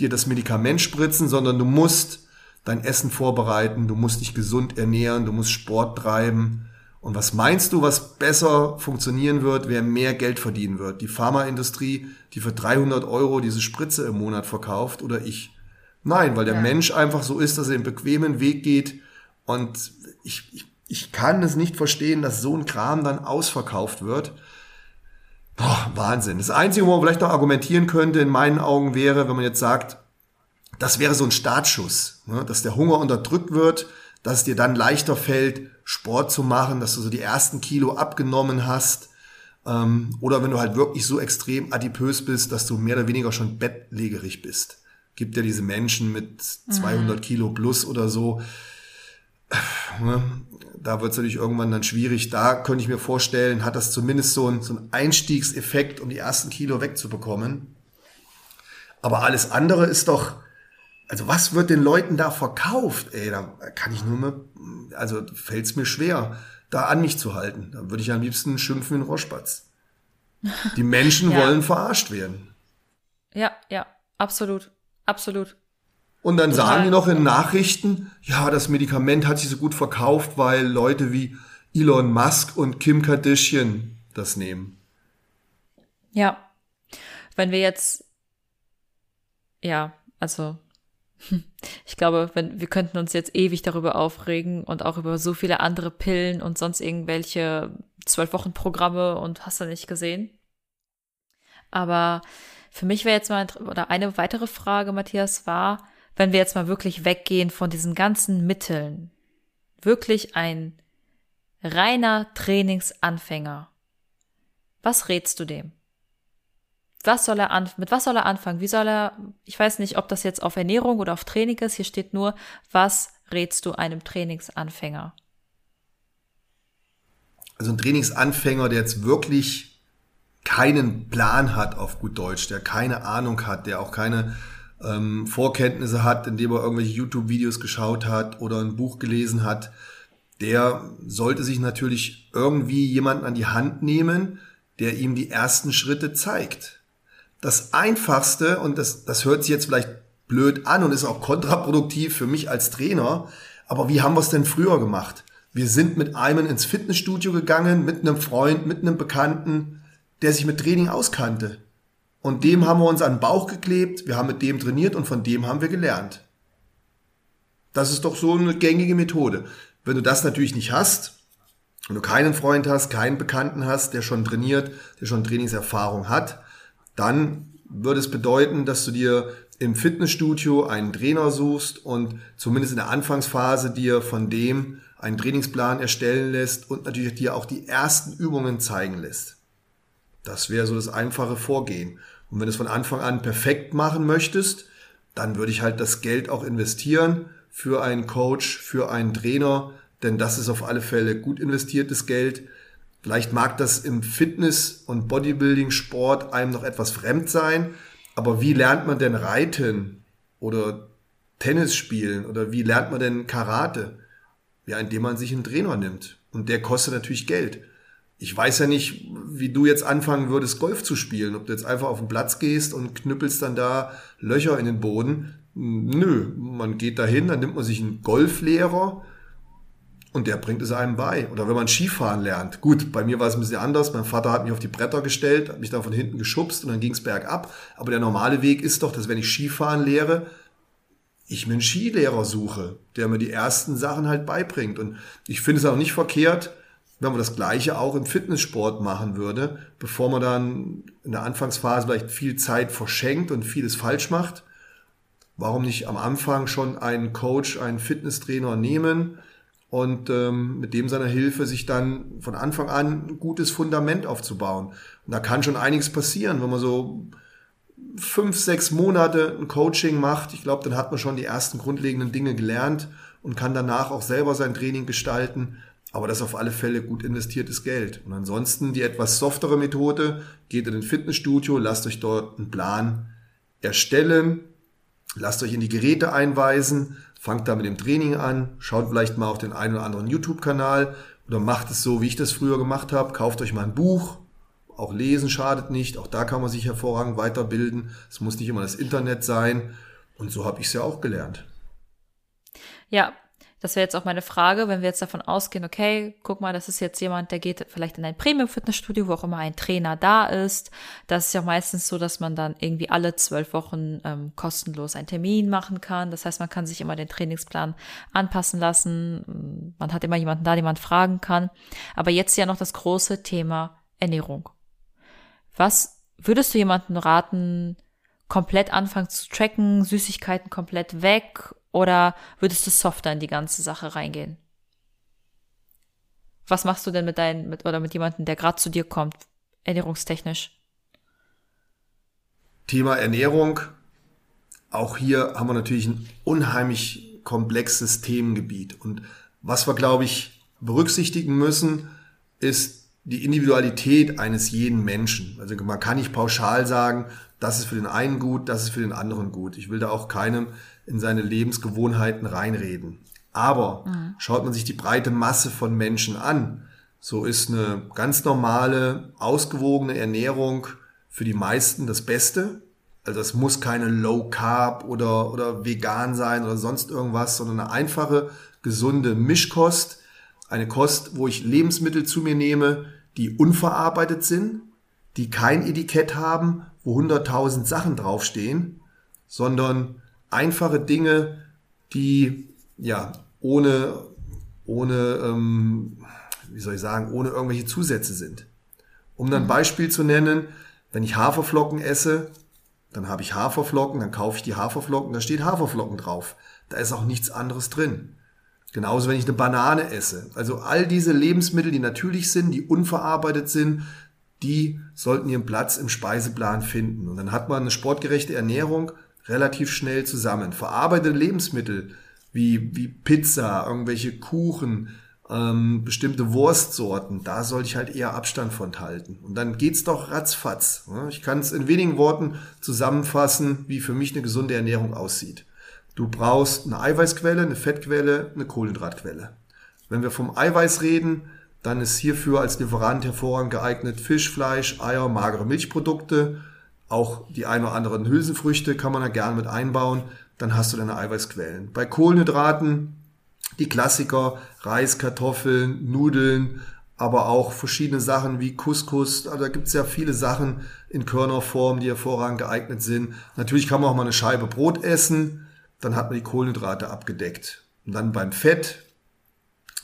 dir das Medikament spritzen, sondern du musst dein Essen vorbereiten, du musst dich gesund ernähren, du musst Sport treiben. Und was meinst du, was besser funktionieren wird, wer mehr Geld verdienen wird? Die Pharmaindustrie, die für 300 Euro diese Spritze im Monat verkauft oder ich? Nein, weil der ja. Mensch einfach so ist, dass er den bequemen Weg geht. Und ich, ich, ich kann es nicht verstehen, dass so ein Kram dann ausverkauft wird. Boah, Wahnsinn. Das Einzige, wo man vielleicht noch argumentieren könnte, in meinen Augen wäre, wenn man jetzt sagt, das wäre so ein Startschuss, ne? dass der Hunger unterdrückt wird, dass es dir dann leichter fällt, Sport zu machen, dass du so die ersten Kilo abgenommen hast. Ähm, oder wenn du halt wirklich so extrem adipös bist, dass du mehr oder weniger schon bettlägerig bist. Gibt ja diese Menschen mit 200 mhm. Kilo plus oder so. Ne? Da wird es natürlich irgendwann dann schwierig. Da könnte ich mir vorstellen, hat das zumindest so ein, so ein Einstiegseffekt, um die ersten Kilo wegzubekommen. Aber alles andere ist doch, also was wird den Leuten da verkauft? Ey, da kann ich nur mal, also fällt es mir schwer, da an mich zu halten. Da würde ich am liebsten schimpfen wie ein Roschpatz. Die Menschen ja. wollen verarscht werden. Ja, ja, absolut, absolut. Und dann Total. sagen die noch in Nachrichten, ja, das Medikament hat sich so gut verkauft, weil Leute wie Elon Musk und Kim Kardashian das nehmen. Ja. Wenn wir jetzt, ja, also, ich glaube, wenn, wir könnten uns jetzt ewig darüber aufregen und auch über so viele andere Pillen und sonst irgendwelche zwölf Wochen Programme und hast du nicht gesehen. Aber für mich wäre jetzt mal, oder eine weitere Frage, Matthias, war, wenn wir jetzt mal wirklich weggehen von diesen ganzen Mitteln, wirklich ein reiner Trainingsanfänger, was rätst du dem? Was soll er an, mit was soll er anfangen? Wie soll er, ich weiß nicht, ob das jetzt auf Ernährung oder auf Training ist. Hier steht nur, was rätst du einem Trainingsanfänger? Also ein Trainingsanfänger, der jetzt wirklich keinen Plan hat auf gut Deutsch, der keine Ahnung hat, der auch keine ähm, Vorkenntnisse hat, indem er irgendwelche YouTube-Videos geschaut hat oder ein Buch gelesen hat, der sollte sich natürlich irgendwie jemanden an die Hand nehmen, der ihm die ersten Schritte zeigt. Das Einfachste, und das, das hört sich jetzt vielleicht blöd an und ist auch kontraproduktiv für mich als Trainer, aber wie haben wir es denn früher gemacht? Wir sind mit einem ins Fitnessstudio gegangen, mit einem Freund, mit einem Bekannten, der sich mit Training auskannte. Und dem haben wir uns an den Bauch geklebt, wir haben mit dem trainiert und von dem haben wir gelernt. Das ist doch so eine gängige Methode. Wenn du das natürlich nicht hast, wenn du keinen Freund hast, keinen Bekannten hast, der schon trainiert, der schon Trainingserfahrung hat, dann würde es bedeuten, dass du dir im Fitnessstudio einen Trainer suchst und zumindest in der Anfangsphase dir von dem einen Trainingsplan erstellen lässt und natürlich dir auch die ersten Übungen zeigen lässt. Das wäre so das einfache Vorgehen. Und wenn du es von Anfang an perfekt machen möchtest, dann würde ich halt das Geld auch investieren für einen Coach, für einen Trainer, denn das ist auf alle Fälle gut investiertes Geld. Vielleicht mag das im Fitness- und Bodybuilding-Sport einem noch etwas fremd sein, aber wie lernt man denn Reiten oder Tennis spielen oder wie lernt man denn Karate? Ja, indem man sich einen Trainer nimmt. Und der kostet natürlich Geld ich weiß ja nicht, wie du jetzt anfangen würdest, Golf zu spielen. Ob du jetzt einfach auf den Platz gehst und knüppelst dann da Löcher in den Boden. Nö, man geht dahin, dann nimmt man sich einen Golflehrer und der bringt es einem bei. Oder wenn man Skifahren lernt. Gut, bei mir war es ein bisschen anders. Mein Vater hat mich auf die Bretter gestellt, hat mich da von hinten geschubst und dann ging es bergab. Aber der normale Weg ist doch, dass wenn ich Skifahren lehre, ich mir einen Skilehrer suche, der mir die ersten Sachen halt beibringt. Und ich finde es auch nicht verkehrt, wenn man das Gleiche auch im Fitnesssport machen würde, bevor man dann in der Anfangsphase vielleicht viel Zeit verschenkt und vieles falsch macht. Warum nicht am Anfang schon einen Coach, einen Fitnesstrainer nehmen und ähm, mit dem seiner Hilfe sich dann von Anfang an ein gutes Fundament aufzubauen. Und da kann schon einiges passieren, wenn man so fünf, sechs Monate ein Coaching macht. Ich glaube, dann hat man schon die ersten grundlegenden Dinge gelernt und kann danach auch selber sein Training gestalten aber das ist auf alle Fälle gut investiertes Geld. Und ansonsten die etwas softere Methode, geht in ein Fitnessstudio, lasst euch dort einen Plan erstellen, lasst euch in die Geräte einweisen, fangt da mit dem Training an, schaut vielleicht mal auf den einen oder anderen YouTube-Kanal oder macht es so, wie ich das früher gemacht habe, kauft euch mal ein Buch, auch lesen schadet nicht, auch da kann man sich hervorragend weiterbilden, es muss nicht immer das Internet sein. Und so habe ich es ja auch gelernt. Ja, das wäre jetzt auch meine Frage, wenn wir jetzt davon ausgehen, okay, guck mal, das ist jetzt jemand, der geht vielleicht in ein Premium-Fitnessstudio, wo auch immer ein Trainer da ist. Das ist ja meistens so, dass man dann irgendwie alle zwölf Wochen ähm, kostenlos einen Termin machen kann. Das heißt, man kann sich immer den Trainingsplan anpassen lassen. Man hat immer jemanden da, den man fragen kann. Aber jetzt ja noch das große Thema Ernährung. Was würdest du jemanden raten, komplett anfangen zu tracken, Süßigkeiten komplett weg oder würdest du softer in die ganze Sache reingehen? Was machst du denn mit deinen, mit, oder mit jemandem, der gerade zu dir kommt, ernährungstechnisch? Thema Ernährung. Auch hier haben wir natürlich ein unheimlich komplexes Themengebiet. Und was wir, glaube ich, berücksichtigen müssen, ist die Individualität eines jeden Menschen. Also man kann nicht pauschal sagen, das ist für den einen gut, das ist für den anderen gut. Ich will da auch keinem in seine Lebensgewohnheiten reinreden. Aber mhm. schaut man sich die breite Masse von Menschen an, so ist eine ganz normale, ausgewogene Ernährung für die meisten das Beste. Also es muss keine Low Carb oder, oder vegan sein oder sonst irgendwas, sondern eine einfache, gesunde Mischkost. Eine Kost, wo ich Lebensmittel zu mir nehme, die unverarbeitet sind, die kein Etikett haben, wo 100.000 Sachen draufstehen, sondern einfache Dinge, die ja ohne, ohne, ähm, wie soll ich sagen, ohne irgendwelche Zusätze sind. Um dann ein mhm. Beispiel zu nennen, wenn ich Haferflocken esse, dann habe ich Haferflocken, dann kaufe ich die Haferflocken, da steht Haferflocken drauf. Da ist auch nichts anderes drin. Genauso, wenn ich eine Banane esse. Also all diese Lebensmittel, die natürlich sind, die unverarbeitet sind, die sollten ihren Platz im Speiseplan finden. Und dann hat man eine sportgerechte Ernährung, relativ schnell zusammen. Verarbeitete Lebensmittel wie, wie Pizza, irgendwelche Kuchen, ähm, bestimmte Wurstsorten, da sollte ich halt eher Abstand von halten. Und dann geht's doch ratzfatz. Ne? Ich kann es in wenigen Worten zusammenfassen, wie für mich eine gesunde Ernährung aussieht. Du brauchst eine Eiweißquelle, eine Fettquelle, eine Kohlenhydratquelle. Wenn wir vom Eiweiß reden, dann ist hierfür als Lieferant hervorragend geeignet Fisch, Fleisch, Eier, magere Milchprodukte, auch die ein oder anderen Hülsenfrüchte kann man da gerne mit einbauen. Dann hast du deine Eiweißquellen. Bei Kohlenhydraten die Klassiker, Reis, Kartoffeln, Nudeln, aber auch verschiedene Sachen wie Couscous. Also da gibt es ja viele Sachen in Körnerform, die hervorragend geeignet sind. Natürlich kann man auch mal eine Scheibe Brot essen, dann hat man die Kohlenhydrate abgedeckt. Und dann beim Fett,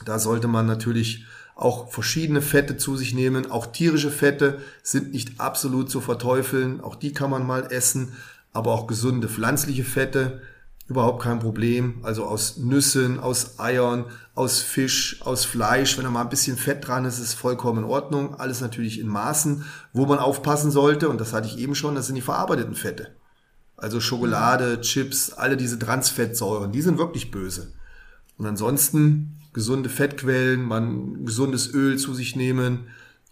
da sollte man natürlich auch verschiedene Fette zu sich nehmen. Auch tierische Fette sind nicht absolut zu verteufeln. Auch die kann man mal essen. Aber auch gesunde pflanzliche Fette, überhaupt kein Problem. Also aus Nüssen, aus Eiern, aus Fisch, aus Fleisch. Wenn da mal ein bisschen Fett dran ist, ist vollkommen in Ordnung. Alles natürlich in Maßen. Wo man aufpassen sollte, und das hatte ich eben schon, das sind die verarbeiteten Fette. Also Schokolade, Chips, alle diese Transfettsäuren, die sind wirklich böse. Und ansonsten gesunde Fettquellen, man gesundes Öl zu sich nehmen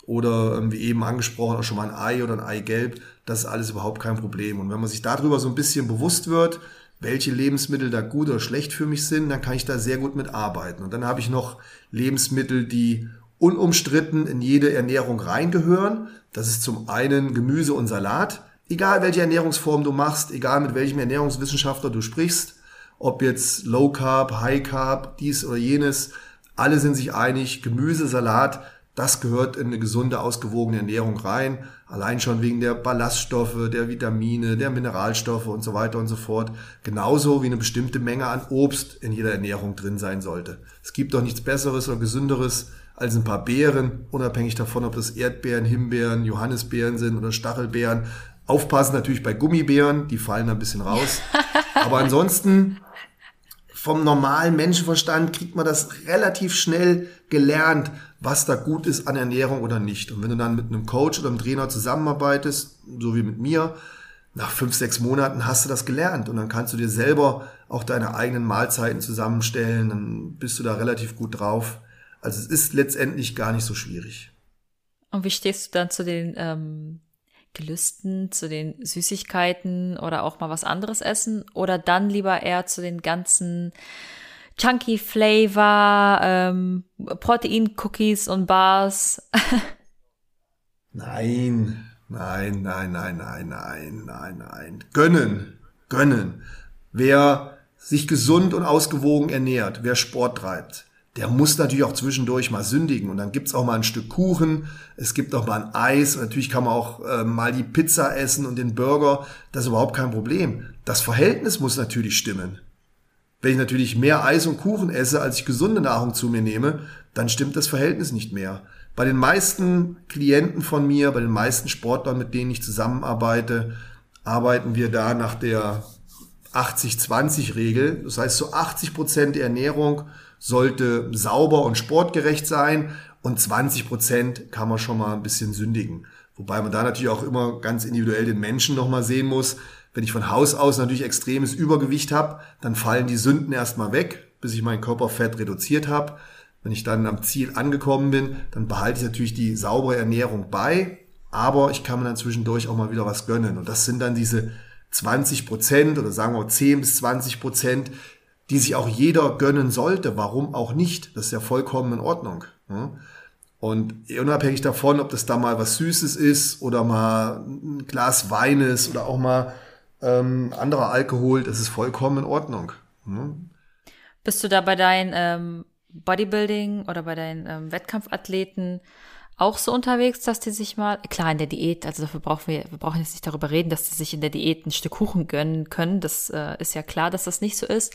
oder ähm, wie eben angesprochen auch schon mal ein Ei oder ein Eigelb, das ist alles überhaupt kein Problem. Und wenn man sich darüber so ein bisschen bewusst wird, welche Lebensmittel da gut oder schlecht für mich sind, dann kann ich da sehr gut mit arbeiten. Und dann habe ich noch Lebensmittel, die unumstritten in jede Ernährung reingehören. Das ist zum einen Gemüse und Salat. Egal welche Ernährungsform du machst, egal mit welchem Ernährungswissenschaftler du sprichst, ob jetzt Low Carb, High Carb, dies oder jenes, Alle sind sich einig, Gemüse, Salat, das gehört in eine gesunde, ausgewogene Ernährung rein. Allein schon wegen der Ballaststoffe, der Vitamine, der Mineralstoffe und so weiter und so fort. Genauso wie eine bestimmte Menge an Obst in jeder Ernährung drin sein sollte. Es gibt doch nichts Besseres oder Gesünderes als ein paar Beeren, unabhängig davon, ob das Erdbeeren, Himbeeren, Johannisbeeren sind oder Stachelbeeren. Aufpassen natürlich bei Gummibären, die fallen ein bisschen raus. Aber ansonsten vom normalen Menschenverstand kriegt man das relativ schnell gelernt, was da gut ist an Ernährung oder nicht. Und wenn du dann mit einem Coach oder einem Trainer zusammenarbeitest, so wie mit mir, nach fünf, sechs Monaten hast du das gelernt und dann kannst du dir selber auch deine eigenen Mahlzeiten zusammenstellen, dann bist du da relativ gut drauf. Also es ist letztendlich gar nicht so schwierig. Und wie stehst du dann zu den ähm, Gelüsten, zu den Süßigkeiten oder auch mal was anderes essen oder dann lieber eher zu den ganzen Chunky Flavor, ähm, Protein-Cookies und Bars? nein, nein, nein, nein, nein, nein, nein, nein. Gönnen, gönnen. Wer sich gesund und ausgewogen ernährt, wer Sport treibt, der muss natürlich auch zwischendurch mal sündigen. Und dann gibt's auch mal ein Stück Kuchen, es gibt auch mal ein Eis, und natürlich kann man auch äh, mal die Pizza essen und den Burger. Das ist überhaupt kein Problem. Das Verhältnis muss natürlich stimmen. Wenn ich natürlich mehr Eis und Kuchen esse, als ich gesunde Nahrung zu mir nehme, dann stimmt das Verhältnis nicht mehr. Bei den meisten Klienten von mir, bei den meisten Sportlern, mit denen ich zusammenarbeite, arbeiten wir da nach der 80-20-Regel. Das heißt, so 80 Prozent Ernährung sollte sauber und sportgerecht sein und 20 Prozent kann man schon mal ein bisschen sündigen. Wobei man da natürlich auch immer ganz individuell den Menschen nochmal sehen muss. Wenn ich von Haus aus natürlich extremes Übergewicht habe, dann fallen die Sünden erstmal weg, bis ich mein Körperfett reduziert habe. Wenn ich dann am Ziel angekommen bin, dann behalte ich natürlich die saubere Ernährung bei, aber ich kann mir dann zwischendurch auch mal wieder was gönnen. Und das sind dann diese 20 Prozent oder sagen wir 10 bis 20 Prozent, die sich auch jeder gönnen sollte. Warum auch nicht? Das ist ja vollkommen in Ordnung. Und unabhängig davon, ob das da mal was Süßes ist oder mal ein Glas Weines oder auch mal ähm, anderer Alkohol, das ist vollkommen in Ordnung. Bist du da bei deinen ähm, Bodybuilding oder bei deinen ähm, Wettkampfathleten auch so unterwegs, dass die sich mal, klar in der Diät, also dafür brauchen wir, wir brauchen jetzt nicht darüber reden, dass die sich in der Diät ein Stück Kuchen gönnen können. Das äh, ist ja klar, dass das nicht so ist.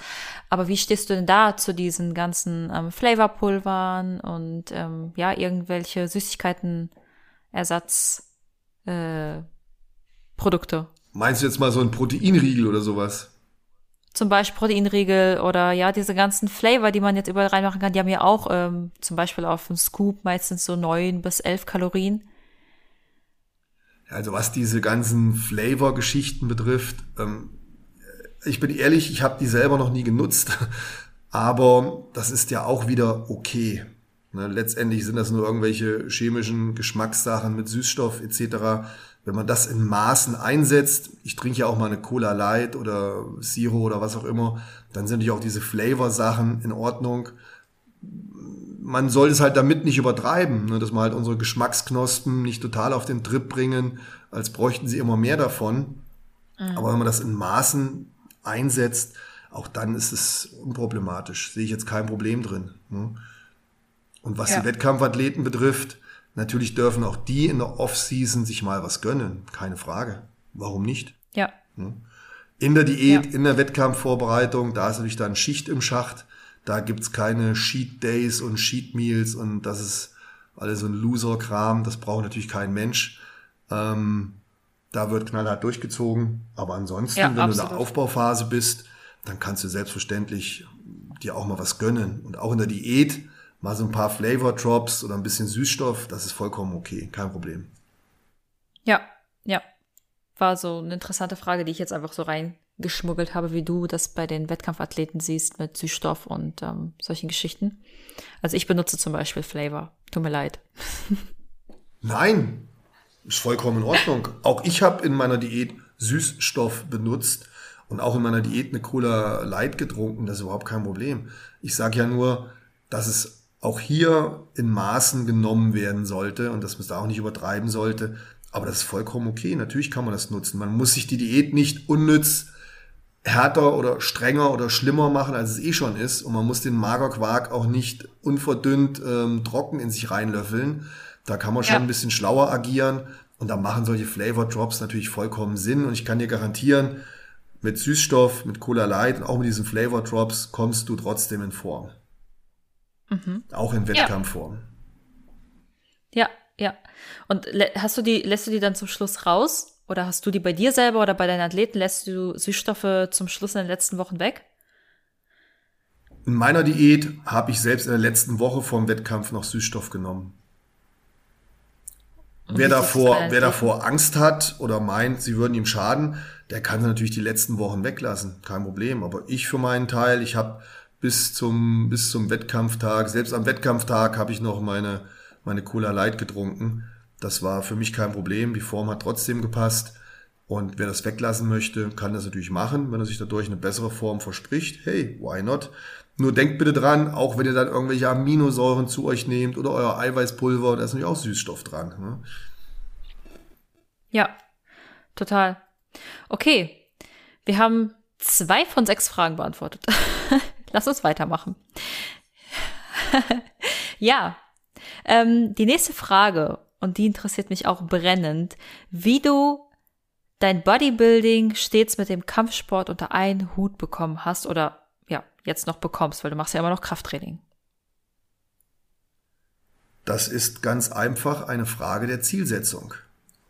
Aber wie stehst du denn da zu diesen ganzen ähm, Flavorpulvern und ähm, ja, irgendwelche Süßigkeiten, Ersatz, äh, Produkte? Meinst du jetzt mal so ein Proteinriegel oder sowas? Zum Beispiel Proteinriegel oder ja, diese ganzen Flavor, die man jetzt überall reinmachen kann, die haben ja auch ähm, zum Beispiel auf dem Scoop meistens so neun bis elf Kalorien. Also was diese ganzen Flavor-Geschichten betrifft, ähm, ich bin ehrlich, ich habe die selber noch nie genutzt, aber das ist ja auch wieder okay. Ne, letztendlich sind das nur irgendwelche chemischen Geschmackssachen mit Süßstoff etc wenn man das in Maßen einsetzt, ich trinke ja auch mal eine Cola Light oder Zero oder was auch immer, dann sind natürlich auch diese Flavor-Sachen in Ordnung. Man soll es halt damit nicht übertreiben, ne, dass man halt unsere Geschmacksknospen nicht total auf den Trip bringen, als bräuchten sie immer mehr davon. Mhm. Aber wenn man das in Maßen einsetzt, auch dann ist es unproblematisch. Sehe ich jetzt kein Problem drin. Ne? Und was ja. die Wettkampfathleten betrifft, Natürlich dürfen auch die in der Off-Season sich mal was gönnen, keine Frage. Warum nicht? Ja. In der Diät, ja. in der Wettkampfvorbereitung, da ist natürlich dann Schicht im Schacht. Da gibt's keine Sheet Days und Sheet Meals und das ist alles so ein Loser-Kram. Das braucht natürlich kein Mensch. Ähm, da wird knallhart durchgezogen. Aber ansonsten, ja, wenn absolut. du in der Aufbauphase bist, dann kannst du selbstverständlich dir auch mal was gönnen. Und auch in der Diät mal so ein paar Flavor Drops oder ein bisschen Süßstoff, das ist vollkommen okay, kein Problem. Ja, ja. War so eine interessante Frage, die ich jetzt einfach so reingeschmuggelt habe, wie du das bei den Wettkampfathleten siehst mit Süßstoff und ähm, solchen Geschichten. Also ich benutze zum Beispiel Flavor. Tut mir leid. Nein, ist vollkommen in Ordnung. Auch ich habe in meiner Diät Süßstoff benutzt und auch in meiner Diät eine Cola Light getrunken. Das ist überhaupt kein Problem. Ich sage ja nur, dass es auch hier in Maßen genommen werden sollte und dass man es da auch nicht übertreiben sollte. Aber das ist vollkommen okay. Natürlich kann man das nutzen. Man muss sich die Diät nicht unnütz härter oder strenger oder schlimmer machen, als es eh schon ist. Und man muss den Magerquark auch nicht unverdünnt ähm, trocken in sich reinlöffeln. Da kann man schon ja. ein bisschen schlauer agieren. Und da machen solche Flavor Drops natürlich vollkommen Sinn. Und ich kann dir garantieren, mit Süßstoff, mit Cola Light und auch mit diesen Flavor Drops kommst du trotzdem in Form. Mhm. Auch in Wettkampfform. Ja. ja, ja. Und hast du die, lässt du die dann zum Schluss raus? Oder hast du die bei dir selber oder bei deinen Athleten? Lässt du Süßstoffe zum Schluss in den letzten Wochen weg? In meiner Diät habe ich selbst in der letzten Woche vor dem Wettkampf noch Süßstoff genommen. wer davor, wer davor Angst hat oder meint, sie würden ihm schaden, der kann natürlich die letzten Wochen weglassen. Kein Problem. Aber ich für meinen Teil, ich habe bis zum, bis zum Wettkampftag, selbst am Wettkampftag habe ich noch meine, meine Cola Light getrunken. Das war für mich kein Problem. Die Form hat trotzdem gepasst. Und wer das weglassen möchte, kann das natürlich machen, wenn er sich dadurch eine bessere Form verspricht. Hey, why not? Nur denkt bitte dran, auch wenn ihr dann irgendwelche Aminosäuren zu euch nehmt oder euer Eiweißpulver, da ist natürlich auch Süßstoff dran. Ne? Ja, total. Okay, wir haben zwei von sechs Fragen beantwortet. Lass uns weitermachen. ja, ähm, die nächste Frage und die interessiert mich auch brennend, wie du dein Bodybuilding stets mit dem Kampfsport unter einen Hut bekommen hast oder ja, jetzt noch bekommst, weil du machst ja immer noch Krafttraining. Das ist ganz einfach eine Frage der Zielsetzung.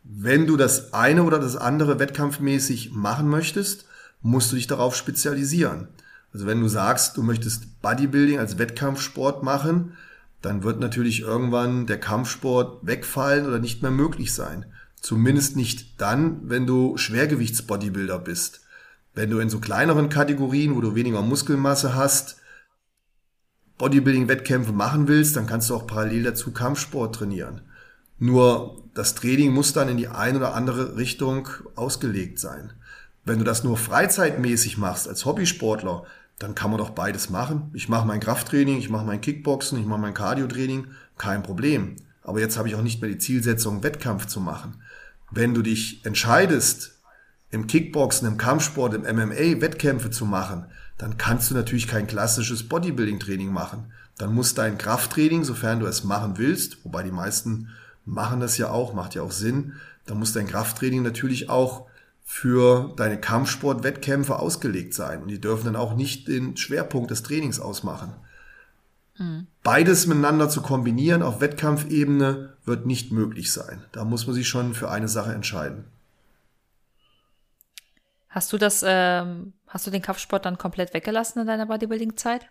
Wenn du das eine oder das andere wettkampfmäßig machen möchtest, musst du dich darauf spezialisieren. Also wenn du sagst, du möchtest Bodybuilding als Wettkampfsport machen, dann wird natürlich irgendwann der Kampfsport wegfallen oder nicht mehr möglich sein. Zumindest nicht dann, wenn du Schwergewichtsbodybuilder bist. Wenn du in so kleineren Kategorien, wo du weniger Muskelmasse hast, Bodybuilding-Wettkämpfe machen willst, dann kannst du auch parallel dazu Kampfsport trainieren. Nur das Training muss dann in die eine oder andere Richtung ausgelegt sein. Wenn du das nur freizeitmäßig machst als Hobbysportler, dann kann man doch beides machen. Ich mache mein Krafttraining, ich mache mein Kickboxen, ich mache mein Cardiotraining, kein Problem. Aber jetzt habe ich auch nicht mehr die Zielsetzung, Wettkampf zu machen. Wenn du dich entscheidest, im Kickboxen, im Kampfsport, im MMA Wettkämpfe zu machen, dann kannst du natürlich kein klassisches Bodybuilding-Training machen. Dann muss dein Krafttraining, sofern du es machen willst, wobei die meisten machen das ja auch, macht ja auch Sinn, dann muss dein Krafttraining natürlich auch für deine Kampfsportwettkämpfe ausgelegt sein. Und die dürfen dann auch nicht den Schwerpunkt des Trainings ausmachen. Mhm. Beides miteinander zu kombinieren auf Wettkampfebene wird nicht möglich sein. Da muss man sich schon für eine Sache entscheiden. Hast du das, ähm, hast du den Kampfsport dann komplett weggelassen in deiner Bodybuilding-Zeit?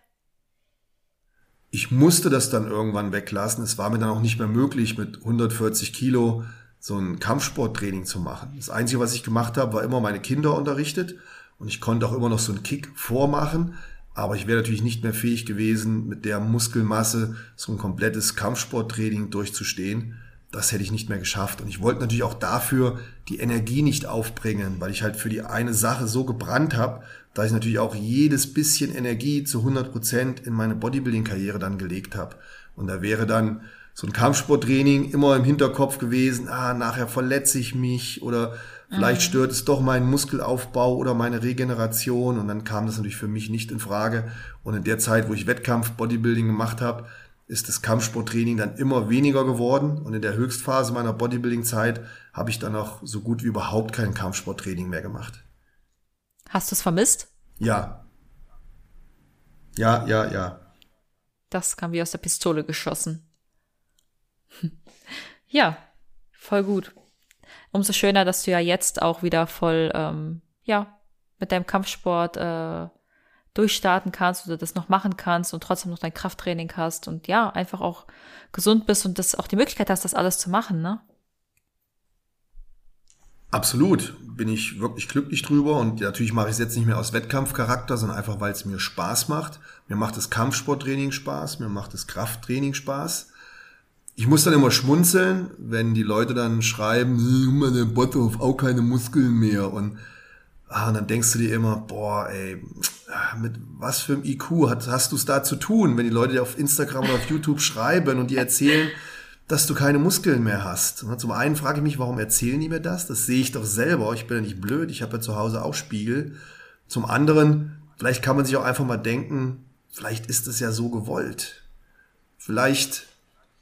Ich musste das dann irgendwann weglassen. Es war mir dann auch nicht mehr möglich, mit 140 Kilo so ein Kampfsporttraining zu machen. Das Einzige, was ich gemacht habe, war immer meine Kinder unterrichtet und ich konnte auch immer noch so einen Kick vormachen, aber ich wäre natürlich nicht mehr fähig gewesen, mit der Muskelmasse so ein komplettes Kampfsporttraining durchzustehen. Das hätte ich nicht mehr geschafft. Und ich wollte natürlich auch dafür die Energie nicht aufbringen, weil ich halt für die eine Sache so gebrannt habe, dass ich natürlich auch jedes bisschen Energie zu 100 Prozent in meine Bodybuilding-Karriere dann gelegt habe. Und da wäre dann so ein Kampfsporttraining immer im Hinterkopf gewesen, ah, nachher verletze ich mich oder vielleicht mhm. stört es doch meinen Muskelaufbau oder meine Regeneration und dann kam das natürlich für mich nicht in Frage. Und in der Zeit, wo ich Wettkampf Bodybuilding gemacht habe, ist das Kampfsporttraining dann immer weniger geworden und in der Höchstphase meiner Bodybuilding-Zeit habe ich dann auch so gut wie überhaupt kein Kampfsporttraining mehr gemacht. Hast du es vermisst? Ja. Ja, ja, ja. Das kam wie aus der Pistole geschossen. Ja, voll gut. Umso schöner, dass du ja jetzt auch wieder voll, ähm, ja, mit deinem Kampfsport äh, durchstarten kannst oder das noch machen kannst und trotzdem noch dein Krafttraining hast und ja, einfach auch gesund bist und das auch die Möglichkeit hast, das alles zu machen, ne? Absolut, bin ich wirklich glücklich drüber und natürlich mache ich es jetzt nicht mehr aus Wettkampfcharakter, sondern einfach, weil es mir Spaß macht. Mir macht das Kampfsporttraining Spaß, mir macht das Krafttraining Spaß ich muss dann immer schmunzeln, wenn die Leute dann schreiben, der Botto auf auch keine Muskeln mehr und, ah, und dann denkst du dir immer, boah, ey, mit was für einem IQ hast, hast du es da zu tun, wenn die Leute dir auf Instagram oder auf YouTube schreiben und dir erzählen, dass du keine Muskeln mehr hast. Und zum einen frage ich mich, warum erzählen die mir das? Das sehe ich doch selber. Ich bin ja nicht blöd. Ich habe ja zu Hause auch Spiegel. Zum anderen, vielleicht kann man sich auch einfach mal denken, vielleicht ist es ja so gewollt. Vielleicht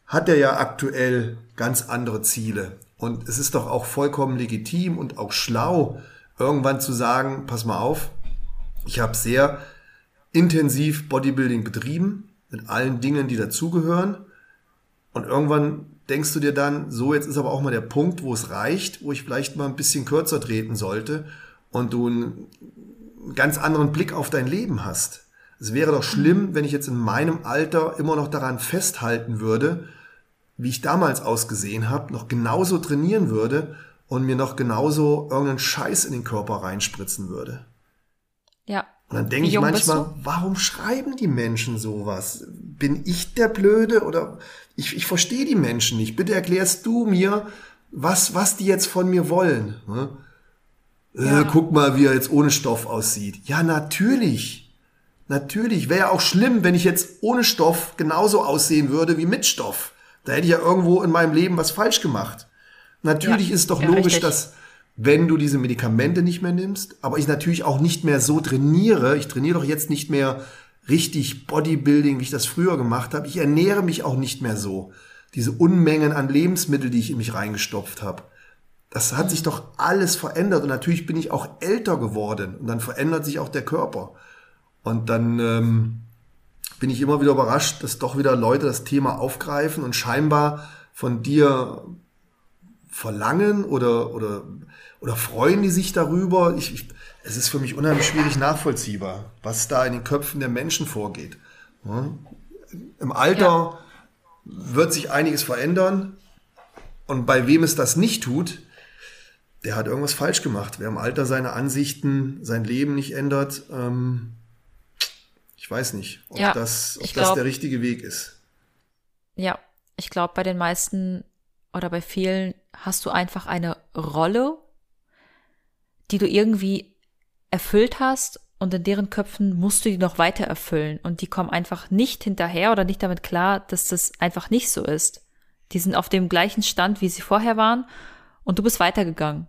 hat er ja aktuell ganz andere Ziele. Und es ist doch auch vollkommen legitim und auch schlau, irgendwann zu sagen, pass mal auf, ich habe sehr intensiv Bodybuilding betrieben, mit allen Dingen, die dazugehören. Und irgendwann denkst du dir dann, so jetzt ist aber auch mal der Punkt, wo es reicht, wo ich vielleicht mal ein bisschen kürzer treten sollte und du einen ganz anderen Blick auf dein Leben hast. Es wäre doch schlimm, wenn ich jetzt in meinem Alter immer noch daran festhalten würde, wie ich damals ausgesehen habe, noch genauso trainieren würde und mir noch genauso irgendeinen Scheiß in den Körper reinspritzen würde. Ja. Und dann denke ich manchmal, warum schreiben die Menschen sowas? Bin ich der Blöde oder ich, ich verstehe die Menschen nicht. Bitte erklärst du mir, was, was die jetzt von mir wollen. Äh, ja. Äh, guck mal, wie er jetzt ohne Stoff aussieht. Ja, natürlich. Natürlich. Wäre ja auch schlimm, wenn ich jetzt ohne Stoff genauso aussehen würde wie mit Stoff. Da hätte ich ja irgendwo in meinem Leben was falsch gemacht. Natürlich ja, ist doch ja, logisch, richtig. dass wenn du diese Medikamente nicht mehr nimmst, aber ich natürlich auch nicht mehr so trainiere, ich trainiere doch jetzt nicht mehr richtig Bodybuilding, wie ich das früher gemacht habe. Ich ernähre mich auch nicht mehr so. Diese Unmengen an Lebensmittel, die ich in mich reingestopft habe. Das hat sich doch alles verändert und natürlich bin ich auch älter geworden und dann verändert sich auch der Körper. Und dann ähm, bin ich immer wieder überrascht, dass doch wieder Leute das Thema aufgreifen und scheinbar von dir verlangen oder, oder, oder freuen die sich darüber. Ich, ich, es ist für mich unheimlich schwierig nachvollziehbar, was da in den Köpfen der Menschen vorgeht. Ja. Im Alter ja. wird sich einiges verändern und bei wem es das nicht tut, der hat irgendwas falsch gemacht. Wer im Alter seine Ansichten, sein Leben nicht ändert, ähm, ich weiß nicht, ob ja, das, ob das der richtige Weg ist. Ja, ich glaube, bei den meisten oder bei vielen hast du einfach eine Rolle, die du irgendwie erfüllt hast und in deren Köpfen musst du die noch weiter erfüllen und die kommen einfach nicht hinterher oder nicht damit klar, dass das einfach nicht so ist. Die sind auf dem gleichen Stand, wie sie vorher waren und du bist weitergegangen.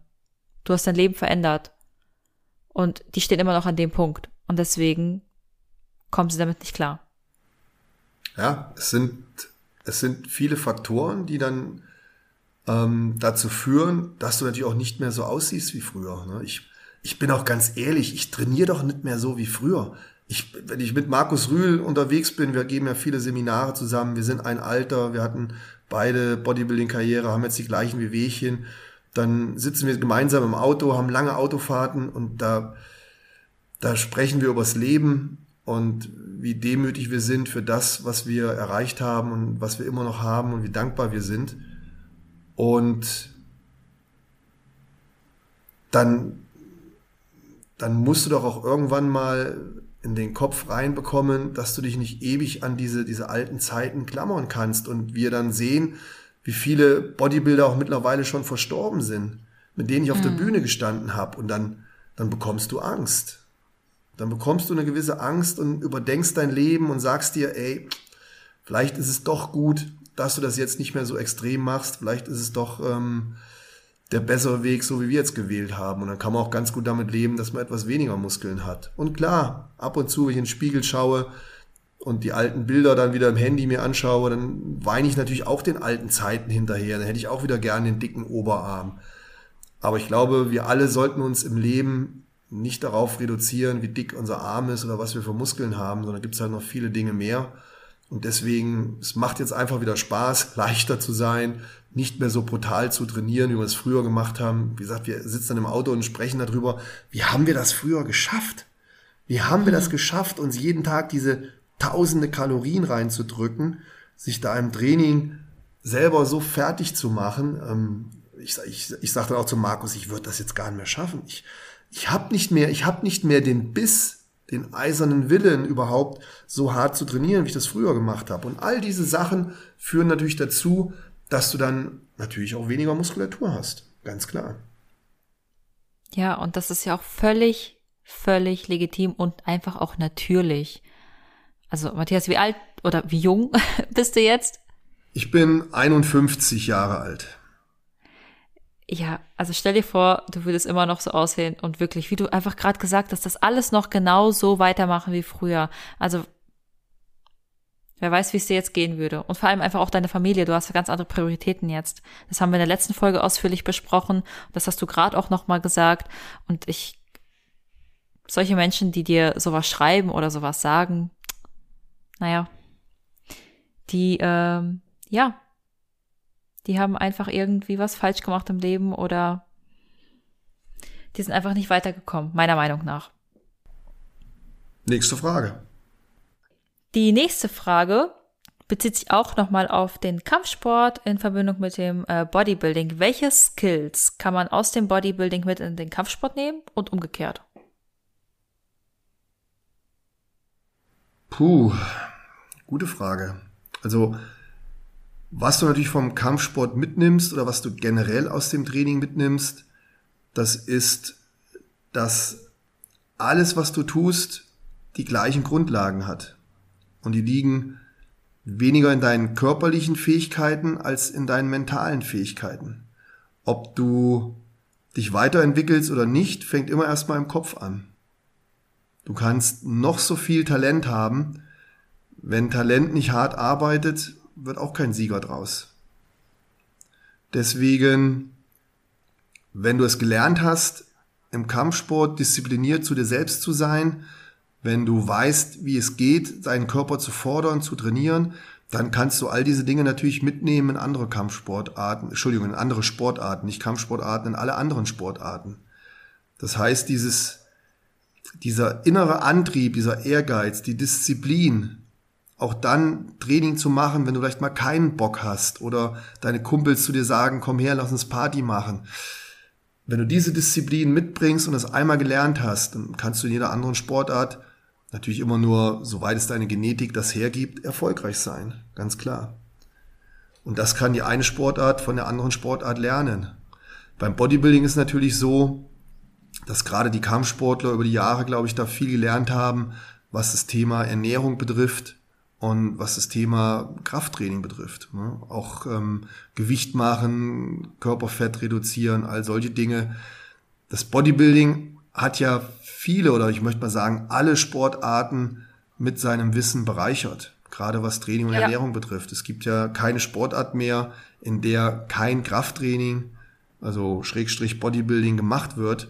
Du hast dein Leben verändert. Und die stehen immer noch an dem Punkt. Und deswegen kommen sie damit nicht klar. Ja, es sind, es sind viele Faktoren, die dann ähm, dazu führen, dass du natürlich auch nicht mehr so aussiehst wie früher. Ne? Ich, ich bin auch ganz ehrlich, ich trainiere doch nicht mehr so wie früher. Ich, wenn ich mit Markus Rühl unterwegs bin, wir geben ja viele Seminare zusammen, wir sind ein Alter, wir hatten beide Bodybuilding-Karriere, haben jetzt die gleichen Wehwehchen. Dann sitzen wir gemeinsam im Auto, haben lange Autofahrten und da, da sprechen wir übers Leben und wie demütig wir sind für das, was wir erreicht haben und was wir immer noch haben und wie dankbar wir sind. Und dann, dann musst du doch auch irgendwann mal in den Kopf reinbekommen, dass du dich nicht ewig an diese, diese alten Zeiten klammern kannst und wir dann sehen, wie viele Bodybuilder auch mittlerweile schon verstorben sind, mit denen ich auf mhm. der Bühne gestanden habe und dann, dann bekommst du Angst dann bekommst du eine gewisse Angst und überdenkst dein Leben und sagst dir, ey, vielleicht ist es doch gut, dass du das jetzt nicht mehr so extrem machst. Vielleicht ist es doch ähm, der bessere Weg, so wie wir jetzt gewählt haben. Und dann kann man auch ganz gut damit leben, dass man etwas weniger Muskeln hat. Und klar, ab und zu, wenn ich in den Spiegel schaue und die alten Bilder dann wieder im Handy mir anschaue, dann weine ich natürlich auch den alten Zeiten hinterher. Dann hätte ich auch wieder gerne den dicken Oberarm. Aber ich glaube, wir alle sollten uns im Leben nicht darauf reduzieren, wie dick unser Arm ist oder was wir für Muskeln haben, sondern gibt es halt noch viele Dinge mehr. Und deswegen, es macht jetzt einfach wieder Spaß, leichter zu sein, nicht mehr so brutal zu trainieren, wie wir es früher gemacht haben. Wie gesagt, wir sitzen dann im Auto und sprechen darüber, wie haben wir das früher geschafft? Wie haben wir das mhm. geschafft, uns jeden Tag diese tausende Kalorien reinzudrücken, sich da im Training selber so fertig zu machen? Ähm, ich, ich, ich sagte auch zu Markus, ich würde das jetzt gar nicht mehr schaffen. Ich, ich habe nicht mehr, ich habe nicht mehr den Biss, den eisernen Willen überhaupt so hart zu trainieren, wie ich das früher gemacht habe. Und all diese Sachen führen natürlich dazu, dass du dann natürlich auch weniger Muskulatur hast. Ganz klar. Ja, und das ist ja auch völlig, völlig legitim und einfach auch natürlich. Also, Matthias, wie alt oder wie jung bist du jetzt? Ich bin 51 Jahre alt. Ja, also stell dir vor, du würdest immer noch so aussehen und wirklich, wie du einfach gerade gesagt hast, das alles noch genau so weitermachen wie früher. Also wer weiß, wie es dir jetzt gehen würde. Und vor allem einfach auch deine Familie. Du hast ganz andere Prioritäten jetzt. Das haben wir in der letzten Folge ausführlich besprochen. Das hast du gerade auch noch mal gesagt. Und ich, solche Menschen, die dir sowas schreiben oder sowas sagen, naja, die, ähm, ja, die haben einfach irgendwie was falsch gemacht im Leben oder die sind einfach nicht weitergekommen, meiner Meinung nach. Nächste Frage. Die nächste Frage bezieht sich auch nochmal auf den Kampfsport in Verbindung mit dem äh, Bodybuilding. Welche Skills kann man aus dem Bodybuilding mit in den Kampfsport nehmen und umgekehrt? Puh, gute Frage. Also was du natürlich vom Kampfsport mitnimmst oder was du generell aus dem Training mitnimmst, das ist, dass alles, was du tust, die gleichen Grundlagen hat. Und die liegen weniger in deinen körperlichen Fähigkeiten als in deinen mentalen Fähigkeiten. Ob du dich weiterentwickelst oder nicht, fängt immer erstmal im Kopf an. Du kannst noch so viel Talent haben, wenn Talent nicht hart arbeitet, wird auch kein Sieger draus. Deswegen, wenn du es gelernt hast, im Kampfsport diszipliniert zu dir selbst zu sein, wenn du weißt, wie es geht, deinen Körper zu fordern, zu trainieren, dann kannst du all diese Dinge natürlich mitnehmen in andere Kampfsportarten, Entschuldigung, in andere Sportarten, nicht Kampfsportarten, in alle anderen Sportarten. Das heißt, dieses, dieser innere Antrieb, dieser Ehrgeiz, die Disziplin, auch dann Training zu machen, wenn du vielleicht mal keinen Bock hast oder deine Kumpels zu dir sagen, komm her, lass uns Party machen. Wenn du diese Disziplin mitbringst und das einmal gelernt hast, dann kannst du in jeder anderen Sportart natürlich immer nur, soweit es deine Genetik das hergibt, erfolgreich sein. Ganz klar. Und das kann die eine Sportart von der anderen Sportart lernen. Beim Bodybuilding ist natürlich so, dass gerade die Kampfsportler über die Jahre, glaube ich, da viel gelernt haben, was das Thema Ernährung betrifft, und was das Thema Krafttraining betrifft, ne? auch ähm, Gewicht machen, Körperfett reduzieren, all solche Dinge. Das Bodybuilding hat ja viele oder ich möchte mal sagen alle Sportarten mit seinem Wissen bereichert, gerade was Training und ja. Ernährung betrifft. Es gibt ja keine Sportart mehr, in der kein Krafttraining, also Schrägstrich Bodybuilding gemacht wird.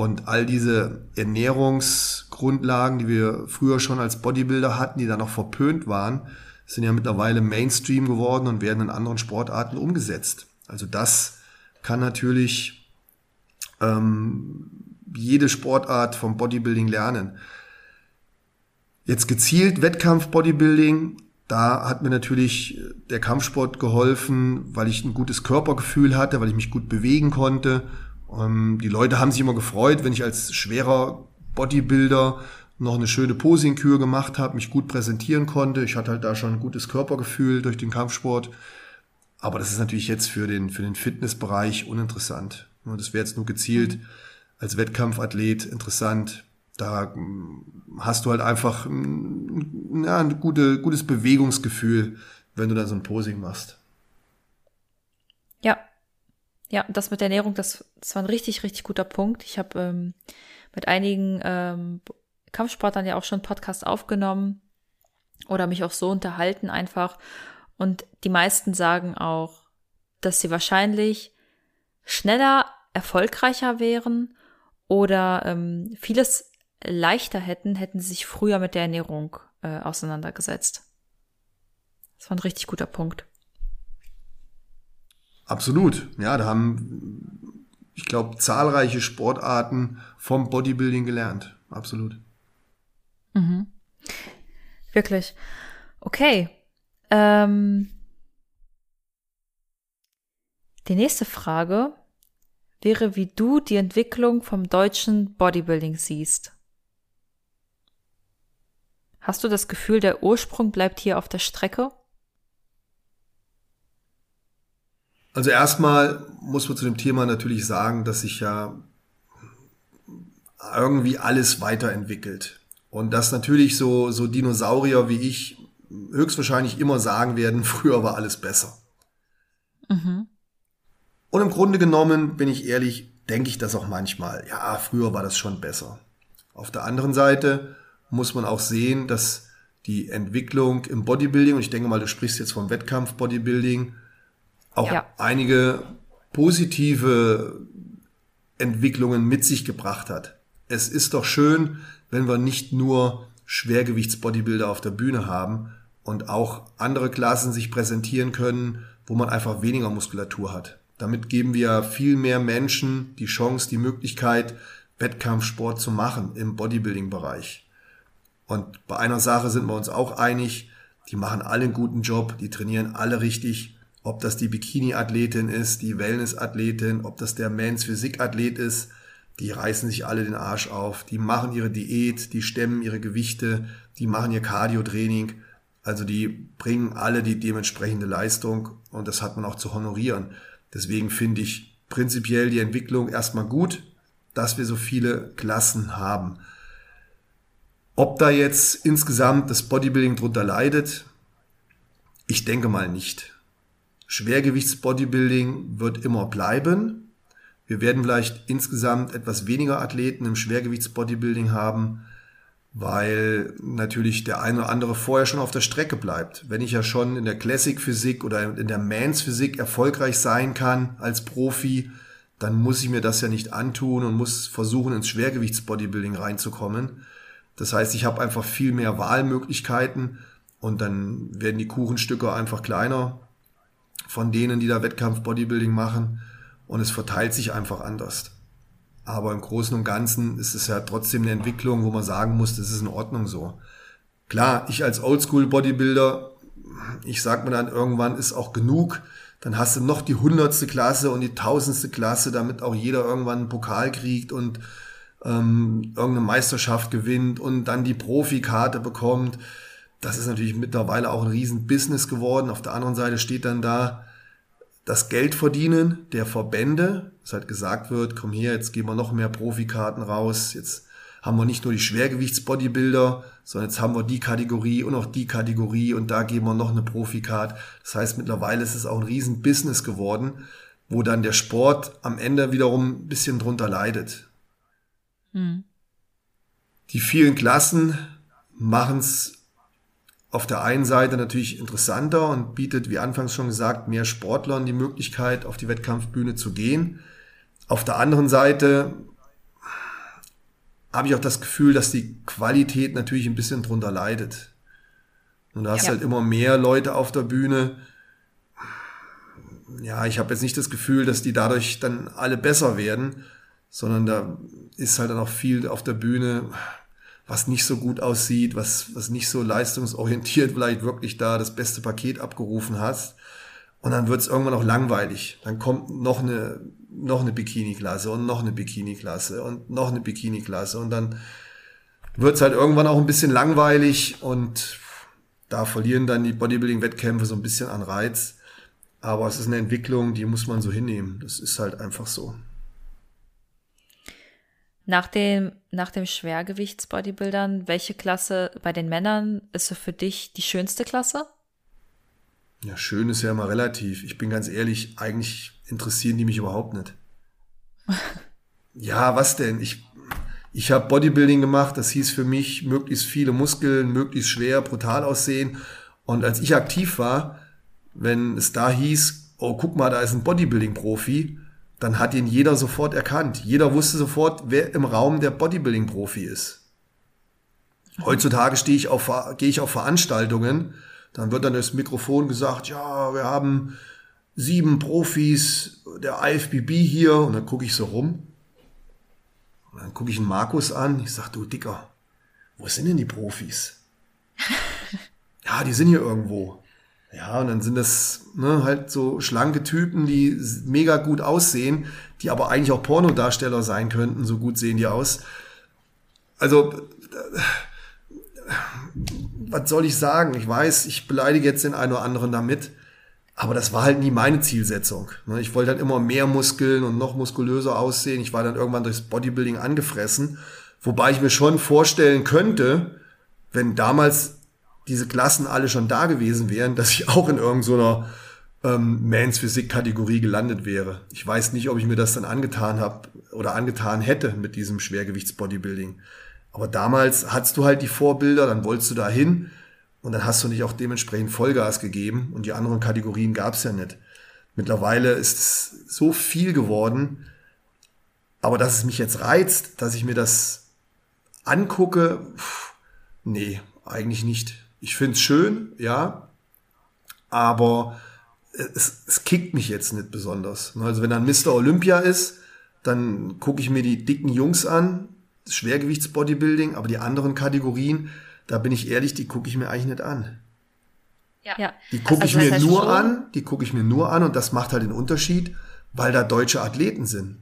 Und all diese Ernährungsgrundlagen, die wir früher schon als Bodybuilder hatten, die dann noch verpönt waren, sind ja mittlerweile Mainstream geworden und werden in anderen Sportarten umgesetzt. Also das kann natürlich ähm, jede Sportart vom Bodybuilding lernen. Jetzt gezielt Wettkampf-Bodybuilding, da hat mir natürlich der Kampfsport geholfen, weil ich ein gutes Körpergefühl hatte, weil ich mich gut bewegen konnte ähm, die Leute haben sich immer gefreut, wenn ich als schwerer Bodybuilder noch eine schöne Posingkür gemacht habe, mich gut präsentieren konnte. Ich hatte halt da schon ein gutes Körpergefühl durch den Kampfsport. Aber das ist natürlich jetzt für den, für den Fitnessbereich uninteressant. Das wäre jetzt nur gezielt als Wettkampfathlet interessant. Da hm, hast du halt einfach hm, ja, ein gute, gutes Bewegungsgefühl, wenn du da so ein Posing machst. Ja, ja, das mit der Ernährung, das, das war ein richtig, richtig guter Punkt. Ich habe ähm, mit einigen ähm, Kampfsportlern ja auch schon Podcast aufgenommen oder mich auch so unterhalten einfach. Und die meisten sagen auch, dass sie wahrscheinlich schneller erfolgreicher wären oder ähm, vieles leichter hätten, hätten sie sich früher mit der Ernährung äh, auseinandergesetzt. Das war ein richtig guter Punkt. Absolut. Ja, da haben, ich glaube, zahlreiche Sportarten vom Bodybuilding gelernt. Absolut. Mhm. Wirklich. Okay. Ähm, die nächste Frage wäre, wie du die Entwicklung vom deutschen Bodybuilding siehst. Hast du das Gefühl, der Ursprung bleibt hier auf der Strecke? Also erstmal muss man zu dem Thema natürlich sagen, dass sich ja irgendwie alles weiterentwickelt. Und dass natürlich so, so Dinosaurier wie ich höchstwahrscheinlich immer sagen werden, früher war alles besser. Mhm. Und im Grunde genommen, bin ich ehrlich, denke ich das auch manchmal. Ja, früher war das schon besser. Auf der anderen Seite muss man auch sehen, dass die Entwicklung im Bodybuilding, und ich denke mal, du sprichst jetzt vom Wettkampf Bodybuilding, auch ja. einige positive Entwicklungen mit sich gebracht hat. Es ist doch schön, wenn wir nicht nur Schwergewichtsbodybuilder auf der Bühne haben und auch andere Klassen sich präsentieren können, wo man einfach weniger Muskulatur hat. Damit geben wir viel mehr Menschen die Chance, die Möglichkeit, Wettkampfsport zu machen im Bodybuilding-Bereich. Und bei einer Sache sind wir uns auch einig, die machen alle einen guten Job, die trainieren alle richtig, ob das die Bikini-Athletin ist, die Wellness-Athletin, ob das der Mans Physik-Athlet ist, die reißen sich alle den Arsch auf, die machen ihre Diät, die stemmen ihre Gewichte, die machen ihr Cardio-Training. Also die bringen alle die dementsprechende Leistung und das hat man auch zu honorieren. Deswegen finde ich prinzipiell die Entwicklung erstmal gut, dass wir so viele Klassen haben. Ob da jetzt insgesamt das Bodybuilding drunter leidet, ich denke mal nicht. Schwergewichtsbodybuilding wird immer bleiben. Wir werden vielleicht insgesamt etwas weniger Athleten im Schwergewichtsbodybuilding haben, weil natürlich der eine oder andere vorher schon auf der Strecke bleibt. Wenn ich ja schon in der Classic Physik oder in der Mans Physik erfolgreich sein kann als Profi, dann muss ich mir das ja nicht antun und muss versuchen, ins Schwergewichtsbodybuilding reinzukommen. Das heißt, ich habe einfach viel mehr Wahlmöglichkeiten und dann werden die Kuchenstücke einfach kleiner von denen, die da Wettkampf Bodybuilding machen und es verteilt sich einfach anders. Aber im Großen und Ganzen ist es ja trotzdem eine Entwicklung, wo man sagen muss, das ist in Ordnung so. Klar, ich als Oldschool Bodybuilder, ich sag mir dann irgendwann ist auch genug. Dann hast du noch die hundertste Klasse und die tausendste Klasse, damit auch jeder irgendwann einen Pokal kriegt und ähm, irgendeine Meisterschaft gewinnt und dann die Profikarte bekommt das ist natürlich mittlerweile auch ein Riesenbusiness geworden. Auf der anderen Seite steht dann da das Geld verdienen der Verbände, dass halt gesagt wird, komm her, jetzt geben wir noch mehr Profikarten raus, jetzt haben wir nicht nur die Schwergewichtsbodybuilder, sondern jetzt haben wir die Kategorie und auch die Kategorie und da geben wir noch eine Profikarte. Das heißt, mittlerweile ist es auch ein Riesenbusiness geworden, wo dann der Sport am Ende wiederum ein bisschen drunter leidet. Mhm. Die vielen Klassen machen es auf der einen Seite natürlich interessanter und bietet, wie anfangs schon gesagt, mehr Sportlern die Möglichkeit, auf die Wettkampfbühne zu gehen. Auf der anderen Seite habe ich auch das Gefühl, dass die Qualität natürlich ein bisschen drunter leidet. Und da hast ja. halt immer mehr Leute auf der Bühne. Ja, ich habe jetzt nicht das Gefühl, dass die dadurch dann alle besser werden, sondern da ist halt dann auch viel auf der Bühne was nicht so gut aussieht, was, was nicht so leistungsorientiert vielleicht wirklich da das beste Paket abgerufen hast. Und dann wird es irgendwann auch langweilig. Dann kommt noch eine, noch eine Bikini-Klasse und noch eine Bikini-Klasse und noch eine Bikini-Klasse. Und dann wird es halt irgendwann auch ein bisschen langweilig und da verlieren dann die Bodybuilding-Wettkämpfe so ein bisschen an Reiz. Aber es ist eine Entwicklung, die muss man so hinnehmen. Das ist halt einfach so. Nach dem, nach dem Schwergewichtsbodybuildern, welche Klasse bei den Männern ist so für dich die schönste Klasse? Ja, schön ist ja immer relativ. Ich bin ganz ehrlich, eigentlich interessieren die mich überhaupt nicht. ja, was denn? Ich, ich habe Bodybuilding gemacht, das hieß für mich möglichst viele Muskeln, möglichst schwer, brutal aussehen. Und als ich aktiv war, wenn es da hieß, oh, guck mal, da ist ein Bodybuilding-Profi, dann hat ihn jeder sofort erkannt. Jeder wusste sofort, wer im Raum der Bodybuilding-Profi ist. Heutzutage stehe ich auf, gehe ich auf Veranstaltungen, dann wird dann das Mikrofon gesagt, ja, wir haben sieben Profis der IFBB hier und dann gucke ich so rum. Und dann gucke ich einen Markus an, ich sag, du Dicker, wo sind denn die Profis? ja, die sind hier irgendwo. Ja, und dann sind das ne, halt so schlanke Typen, die mega gut aussehen, die aber eigentlich auch Pornodarsteller sein könnten, so gut sehen die aus. Also, was soll ich sagen? Ich weiß, ich beleidige jetzt den einen oder anderen damit, aber das war halt nie meine Zielsetzung. Ne. Ich wollte halt immer mehr Muskeln und noch muskulöser aussehen. Ich war dann irgendwann durchs Bodybuilding angefressen, wobei ich mir schon vorstellen könnte, wenn damals diese Klassen alle schon da gewesen wären, dass ich auch in irgendeiner ähm, Mans Physik-Kategorie gelandet wäre. Ich weiß nicht, ob ich mir das dann angetan habe oder angetan hätte mit diesem Schwergewichtsbodybuilding. Aber damals hattest du halt die Vorbilder, dann wolltest du da hin und dann hast du nicht auch dementsprechend Vollgas gegeben und die anderen Kategorien gab es ja nicht. Mittlerweile ist es so viel geworden, aber dass es mich jetzt reizt, dass ich mir das angucke, pff, nee, eigentlich nicht. Ich finde es schön, ja, aber es, es kickt mich jetzt nicht besonders. Also wenn dann Mr. Olympia ist, dann gucke ich mir die dicken Jungs an, das Schwergewichtsbodybuilding, aber die anderen Kategorien, da bin ich ehrlich, die gucke ich mir eigentlich nicht an. Ja. Die gucke also, ich mir nur an, die gucke ich mir nur an und das macht halt den Unterschied, weil da deutsche Athleten sind.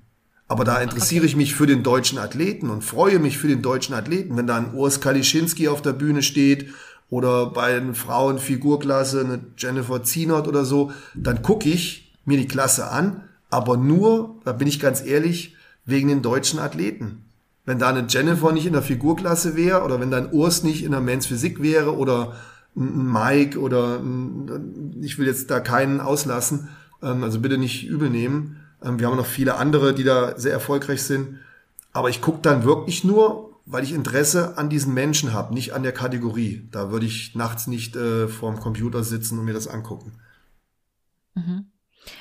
Aber da interessiere okay. ich mich für den deutschen Athleten und freue mich für den deutschen Athleten. Wenn da ein Urs Kalischinski auf der Bühne steht oder bei den Frauen Figurklasse eine Jennifer Zienert oder so, dann gucke ich mir die Klasse an, aber nur, da bin ich ganz ehrlich, wegen den deutschen Athleten. Wenn da eine Jennifer nicht in der Figurklasse wäre oder wenn da ein Urs nicht in der Men's Physik wäre oder ein Mike oder ein, ich will jetzt da keinen auslassen, ähm, also bitte nicht übel nehmen. Ähm, wir haben noch viele andere, die da sehr erfolgreich sind. Aber ich gucke dann wirklich nur, weil ich Interesse an diesen Menschen habe, nicht an der Kategorie. Da würde ich nachts nicht äh, vorm Computer sitzen und mir das angucken. Mhm.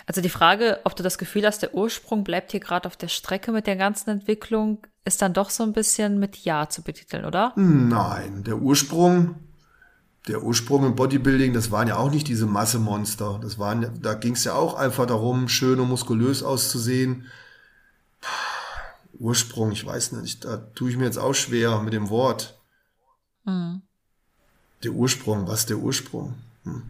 Also die Frage, ob du das Gefühl hast, der Ursprung bleibt hier gerade auf der Strecke mit der ganzen Entwicklung, ist dann doch so ein bisschen mit Ja zu betiteln, oder? Nein, der Ursprung, der Ursprung im Bodybuilding, das waren ja auch nicht diese Massemonster. Das waren, da ging es ja auch einfach darum, schön und muskulös auszusehen. Puh Ursprung, ich weiß nicht, da tue ich mir jetzt auch schwer mit dem Wort. Mhm. Der Ursprung, was der Ursprung? Hm.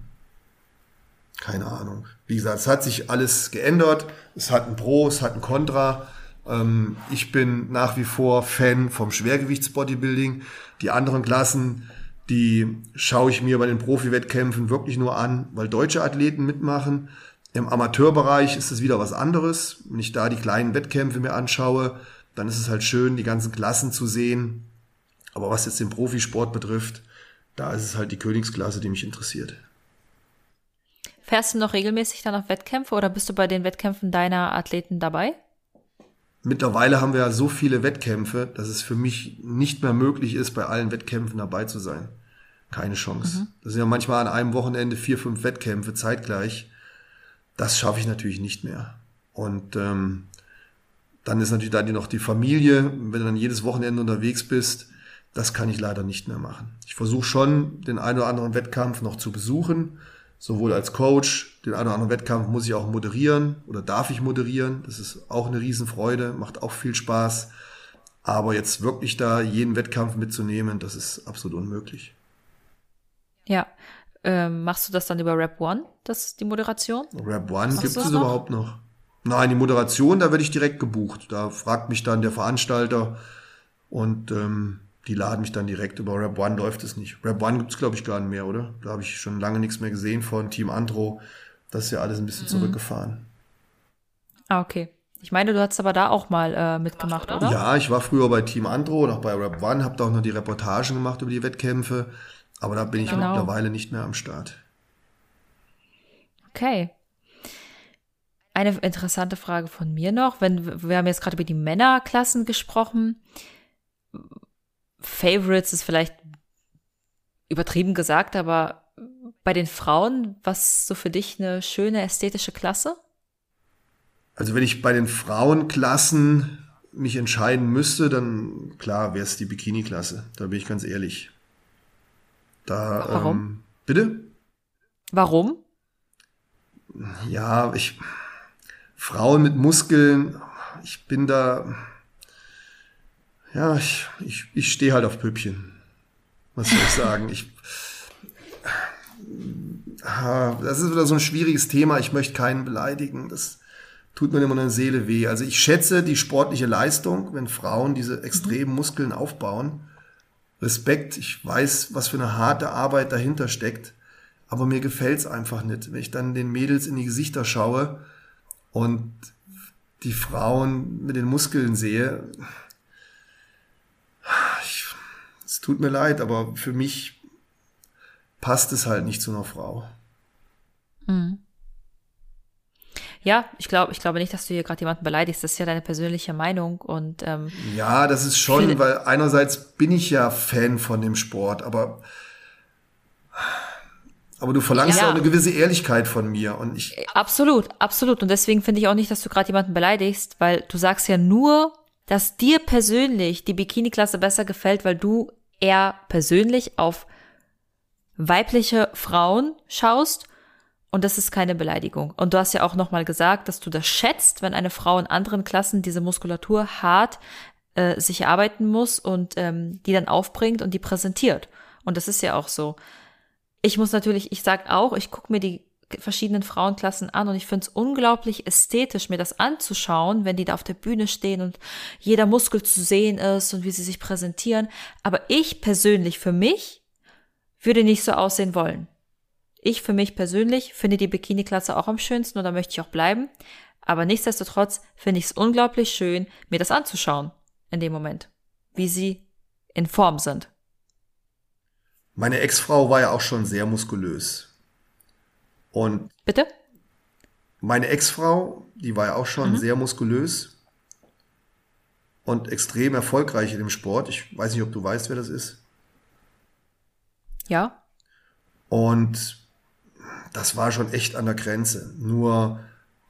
Keine Ahnung. Wie gesagt, es hat sich alles geändert. Es hat ein Pro, es hat ein Contra. Ähm, ich bin nach wie vor Fan vom Schwergewichtsbodybuilding. Die anderen Klassen, die schaue ich mir bei den Profi-Wettkämpfen wirklich nur an, weil deutsche Athleten mitmachen. Im Amateurbereich ist es wieder was anderes. Wenn ich da die kleinen Wettkämpfe mir anschaue, dann ist es halt schön, die ganzen Klassen zu sehen. Aber was jetzt den Profisport betrifft, da ist es halt die Königsklasse, die mich interessiert. Fährst du noch regelmäßig dann auf Wettkämpfe oder bist du bei den Wettkämpfen deiner Athleten dabei? Mittlerweile haben wir ja so viele Wettkämpfe, dass es für mich nicht mehr möglich ist, bei allen Wettkämpfen dabei zu sein. Keine Chance. Mhm. Das sind ja manchmal an einem Wochenende vier, fünf Wettkämpfe zeitgleich. Das schaffe ich natürlich nicht mehr. Und ähm, dann ist natürlich da noch die Familie. Wenn du dann jedes Wochenende unterwegs bist, das kann ich leider nicht mehr machen. Ich versuche schon, den einen oder anderen Wettkampf noch zu besuchen, sowohl als Coach. Den einen oder anderen Wettkampf muss ich auch moderieren oder darf ich moderieren. Das ist auch eine Riesenfreude, macht auch viel Spaß. Aber jetzt wirklich da jeden Wettkampf mitzunehmen, das ist absolut unmöglich. Ja. Ähm, machst du das dann über Rap One, das die Moderation? Rap One gibt es überhaupt noch? Nein, die Moderation, da werde ich direkt gebucht. Da fragt mich dann der Veranstalter und ähm, die laden mich dann direkt. Über Rap One läuft es nicht. Rap One gibt es, glaube ich, gar nicht mehr, oder? Da habe ich schon lange nichts mehr gesehen von Team Andro. Das ist ja alles ein bisschen mhm. zurückgefahren. Ah, okay. Ich meine, du hast aber da auch mal äh, mitgemacht, oder? Ja, ich war früher bei Team Andro und auch bei Rap One, habe da auch noch die Reportagen gemacht über die Wettkämpfe. Aber da bin ich genau. mittlerweile nicht mehr am Start. Okay. Eine interessante Frage von mir noch, wenn wir haben jetzt gerade über die Männerklassen gesprochen. Favorites ist vielleicht übertrieben gesagt, aber bei den Frauen, was so für dich eine schöne ästhetische Klasse? Also wenn ich bei den Frauenklassen mich entscheiden müsste, dann klar wäre es die Bikini-Klasse. Da bin ich ganz ehrlich. Da, Warum? Ähm, bitte? Warum? Ja, ich, Frauen mit Muskeln, ich bin da, ja, ich, ich, ich stehe halt auf Püppchen. Was soll ich sagen? Ich, das ist wieder so ein schwieriges Thema. Ich möchte keinen beleidigen. Das tut mir immer in der Seele weh. Also ich schätze die sportliche Leistung, wenn Frauen diese extremen Muskeln aufbauen. Respekt. Ich weiß, was für eine harte Arbeit dahinter steckt. Aber mir gefällt's einfach nicht. Wenn ich dann den Mädels in die Gesichter schaue, und die Frauen mit den Muskeln sehe, ich, es tut mir leid, aber für mich passt es halt nicht zu einer Frau. Mhm. ja, ich glaube, ich glaube nicht, dass du hier gerade jemanden beleidigst. Das ist ja deine persönliche Meinung und ähm, ja, das ist schon, weil einerseits bin ich ja Fan von dem Sport, aber aber du verlangst ja. auch eine gewisse Ehrlichkeit von mir und ich. Absolut, absolut. Und deswegen finde ich auch nicht, dass du gerade jemanden beleidigst, weil du sagst ja nur, dass dir persönlich die Bikini-Klasse besser gefällt, weil du eher persönlich auf weibliche Frauen schaust. Und das ist keine Beleidigung. Und du hast ja auch nochmal gesagt, dass du das schätzt, wenn eine Frau in anderen Klassen diese Muskulatur hart äh, sich arbeiten muss und ähm, die dann aufbringt und die präsentiert. Und das ist ja auch so ich muss natürlich, ich sag auch, ich gucke mir die verschiedenen Frauenklassen an und ich finde es unglaublich ästhetisch, mir das anzuschauen, wenn die da auf der Bühne stehen und jeder Muskel zu sehen ist und wie sie sich präsentieren. Aber ich persönlich, für mich, würde nicht so aussehen wollen. Ich für mich persönlich finde die Bikini-Klasse auch am schönsten und da möchte ich auch bleiben. Aber nichtsdestotrotz finde ich es unglaublich schön, mir das anzuschauen in dem Moment, wie sie in Form sind. Meine Ex-Frau war ja auch schon sehr muskulös. Und Bitte? Meine Ex-Frau, die war ja auch schon mhm. sehr muskulös und extrem erfolgreich in dem Sport. Ich weiß nicht, ob du weißt, wer das ist. Ja. Und das war schon echt an der Grenze. Nur,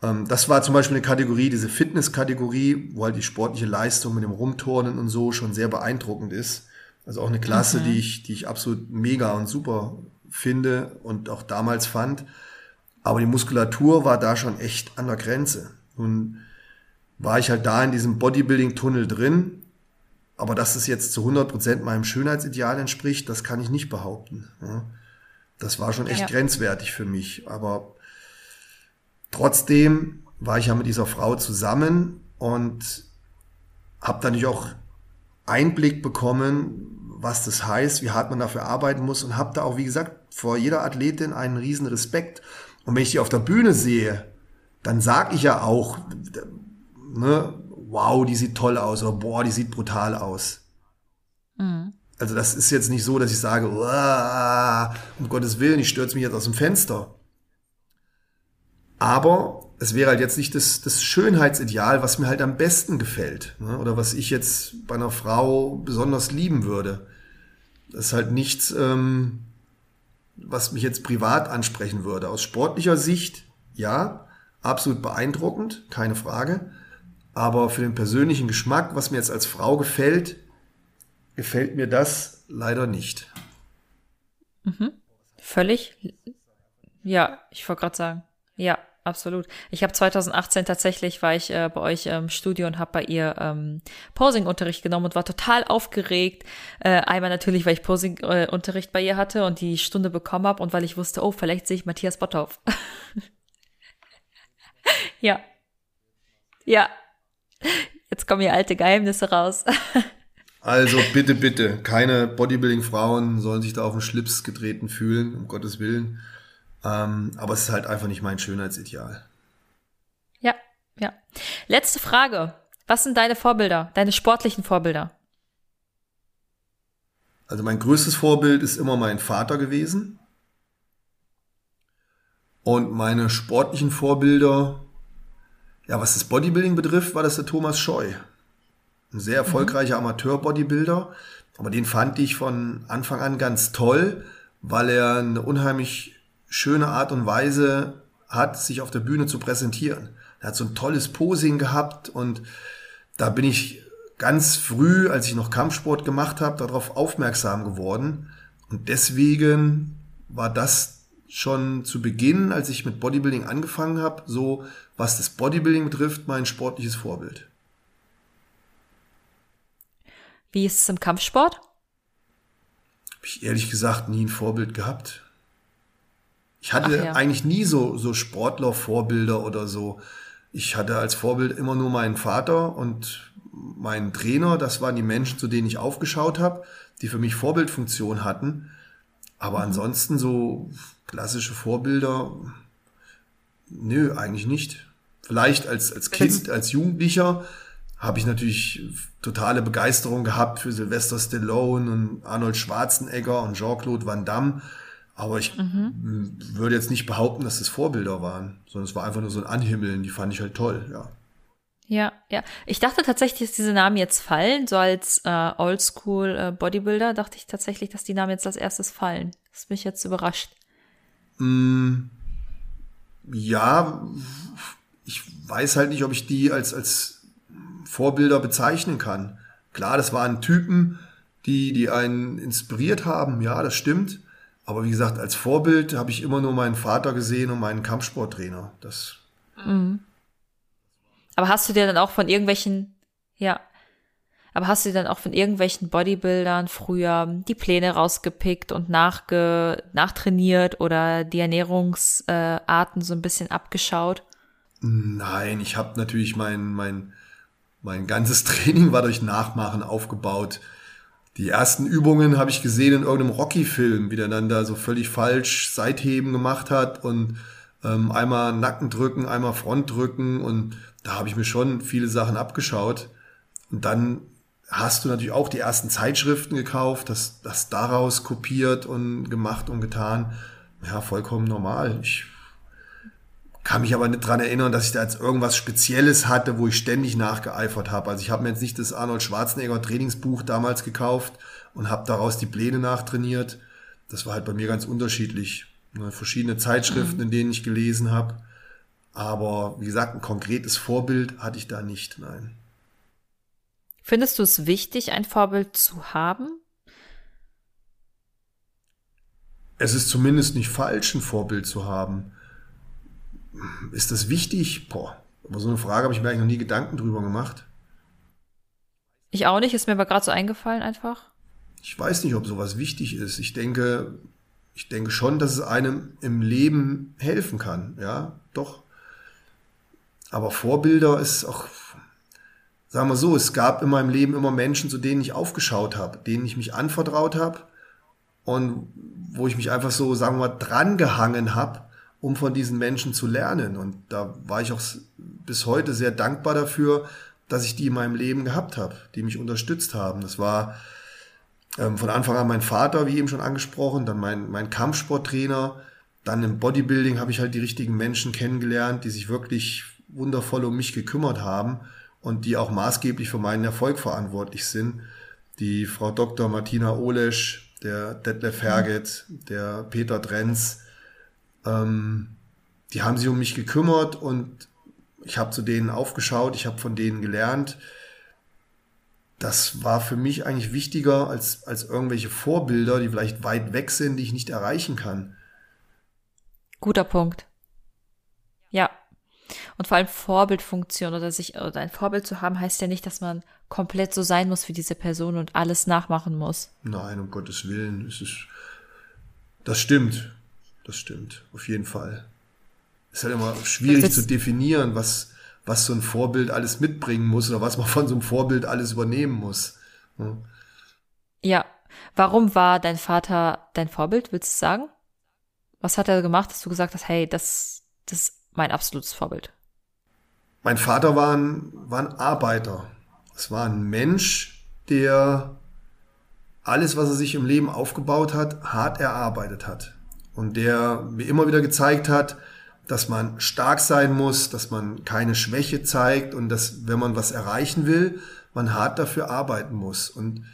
ähm, das war zum Beispiel eine Kategorie, diese Fitness-Kategorie, wo halt die sportliche Leistung mit dem Rumturnen und so schon sehr beeindruckend ist. Also auch eine Klasse, mhm. die ich, die ich absolut mega und super finde und auch damals fand. Aber die Muskulatur war da schon echt an der Grenze. Nun war ich halt da in diesem Bodybuilding-Tunnel drin. Aber dass es jetzt zu 100 Prozent meinem Schönheitsideal entspricht, das kann ich nicht behaupten. Das war schon echt ja. grenzwertig für mich. Aber trotzdem war ich ja mit dieser Frau zusammen und habe dann auch Einblick bekommen, was das heißt, wie hart man dafür arbeiten muss und habe da auch, wie gesagt, vor jeder Athletin einen riesen Respekt. Und wenn ich die auf der Bühne sehe, dann sage ich ja auch, ne, wow, die sieht toll aus oder boah, die sieht brutal aus. Mhm. Also das ist jetzt nicht so, dass ich sage, um Gottes Willen, ich stürze mich jetzt aus dem Fenster. Aber es wäre halt jetzt nicht das, das Schönheitsideal, was mir halt am besten gefällt. Ne? Oder was ich jetzt bei einer Frau besonders lieben würde. Das ist halt nichts, ähm, was mich jetzt privat ansprechen würde. Aus sportlicher Sicht, ja, absolut beeindruckend, keine Frage. Aber für den persönlichen Geschmack, was mir jetzt als Frau gefällt, gefällt mir das leider nicht. Mhm. Völlig. Ja, ich wollte gerade sagen. Ja, absolut. Ich habe 2018 tatsächlich, war ich äh, bei euch im ähm, Studio und habe bei ihr ähm, Posing-Unterricht genommen und war total aufgeregt. Äh, einmal natürlich, weil ich Posing-Unterricht bei ihr hatte und die Stunde bekommen habe und weil ich wusste, oh, vielleicht sehe ich Matthias Botthoff. ja. Ja. Jetzt kommen hier alte Geheimnisse raus. also bitte, bitte, keine Bodybuilding-Frauen sollen sich da auf den Schlips getreten fühlen, um Gottes Willen. Ähm, aber es ist halt einfach nicht mein Schönheitsideal. Ja, ja. Letzte Frage. Was sind deine Vorbilder, deine sportlichen Vorbilder? Also mein größtes Vorbild ist immer mein Vater gewesen. Und meine sportlichen Vorbilder, ja, was das Bodybuilding betrifft, war das der Thomas Scheu. Ein sehr erfolgreicher mhm. Amateur-Bodybuilder. Aber den fand ich von Anfang an ganz toll, weil er eine unheimlich schöne Art und Weise hat, sich auf der Bühne zu präsentieren. Er hat so ein tolles Posing gehabt und da bin ich ganz früh, als ich noch Kampfsport gemacht habe, darauf aufmerksam geworden. Und deswegen war das schon zu Beginn, als ich mit Bodybuilding angefangen habe, so was das Bodybuilding betrifft, mein sportliches Vorbild. Wie ist es im Kampfsport? Habe ich ehrlich gesagt nie ein Vorbild gehabt. Ich hatte ja. eigentlich nie so, so Sportler-Vorbilder oder so. Ich hatte als Vorbild immer nur meinen Vater und meinen Trainer. Das waren die Menschen, zu denen ich aufgeschaut habe, die für mich Vorbildfunktion hatten. Aber mhm. ansonsten so klassische Vorbilder, nö, eigentlich nicht. Vielleicht als, als Kind, als Jugendlicher habe ich natürlich totale Begeisterung gehabt für Sylvester Stallone und Arnold Schwarzenegger und Jean-Claude Van Damme. Aber ich mhm. würde jetzt nicht behaupten, dass es Vorbilder waren, sondern es war einfach nur so ein Anhimmeln, die fand ich halt toll, ja. Ja, ja. Ich dachte tatsächlich, dass diese Namen jetzt fallen. So als äh, Oldschool äh, Bodybuilder dachte ich tatsächlich, dass die Namen jetzt als erstes fallen. Das ist mich jetzt überrascht. Mm, ja, ich weiß halt nicht, ob ich die als, als Vorbilder bezeichnen kann. Klar, das waren Typen, die, die einen inspiriert haben. Ja, das stimmt. Aber wie gesagt, als Vorbild habe ich immer nur meinen Vater gesehen und meinen Kampfsporttrainer. Das. Mhm. Aber hast du dir dann auch von irgendwelchen, ja, aber hast du dir dann auch von irgendwelchen Bodybuildern früher die Pläne rausgepickt und nachge, nachtrainiert oder die Ernährungsarten so ein bisschen abgeschaut? Nein, ich habe natürlich mein, mein, mein ganzes Training war durch Nachmachen aufgebaut. Die ersten Übungen habe ich gesehen in irgendeinem Rocky-Film, wie der dann da so völlig falsch Seitheben gemacht hat und ähm, einmal Nacken drücken, einmal Front drücken und da habe ich mir schon viele Sachen abgeschaut. Und dann hast du natürlich auch die ersten Zeitschriften gekauft, das, das daraus kopiert und gemacht und getan. Ja, vollkommen normal. Ich kann mich aber nicht dran erinnern, dass ich da jetzt irgendwas Spezielles hatte, wo ich ständig nachgeeifert habe. Also ich habe mir jetzt nicht das Arnold Schwarzenegger Trainingsbuch damals gekauft und habe daraus die Pläne nachtrainiert. Das war halt bei mir ganz unterschiedlich. Ne, verschiedene Zeitschriften, mhm. in denen ich gelesen habe. Aber wie gesagt, ein konkretes Vorbild hatte ich da nicht, nein. Findest du es wichtig, ein Vorbild zu haben? Es ist zumindest nicht falsch, ein Vorbild zu haben. Ist das wichtig? Boah, aber so eine Frage habe ich mir eigentlich noch nie Gedanken drüber gemacht. Ich auch nicht, ist mir aber gerade so eingefallen einfach. Ich weiß nicht, ob sowas wichtig ist. Ich denke, ich denke schon, dass es einem im Leben helfen kann. Ja, doch. Aber Vorbilder ist auch, sagen wir so, es gab in meinem Leben immer Menschen, zu denen ich aufgeschaut habe, denen ich mich anvertraut habe und wo ich mich einfach so, sagen wir mal, drangehangen habe um von diesen Menschen zu lernen. Und da war ich auch bis heute sehr dankbar dafür, dass ich die in meinem Leben gehabt habe, die mich unterstützt haben. Das war ähm, von Anfang an mein Vater, wie eben schon angesprochen, dann mein, mein Kampfsporttrainer. Dann im Bodybuilding habe ich halt die richtigen Menschen kennengelernt, die sich wirklich wundervoll um mich gekümmert haben und die auch maßgeblich für meinen Erfolg verantwortlich sind. Die Frau Dr. Martina Olesch, der Detlef Herget, der Peter Drenz, ähm, die haben sich um mich gekümmert und ich habe zu denen aufgeschaut, ich habe von denen gelernt. Das war für mich eigentlich wichtiger als, als irgendwelche Vorbilder, die vielleicht weit weg sind, die ich nicht erreichen kann. Guter Punkt. Ja. Und vor allem Vorbildfunktion oder sich oder ein Vorbild zu haben, heißt ja nicht, dass man komplett so sein muss wie diese Person und alles nachmachen muss. Nein, um Gottes Willen. Es ist, das stimmt das stimmt, auf jeden Fall. Ist halt immer schwierig zu definieren, was, was so ein Vorbild alles mitbringen muss oder was man von so einem Vorbild alles übernehmen muss. Ja. ja. Warum war dein Vater dein Vorbild, willst du sagen? Was hat er gemacht, dass du gesagt hast, hey, das, das ist mein absolutes Vorbild? Mein Vater war ein, war ein Arbeiter. Es war ein Mensch, der alles, was er sich im Leben aufgebaut hat, hart erarbeitet hat und der mir immer wieder gezeigt hat, dass man stark sein muss, dass man keine Schwäche zeigt und dass, wenn man was erreichen will, man hart dafür arbeiten muss. Und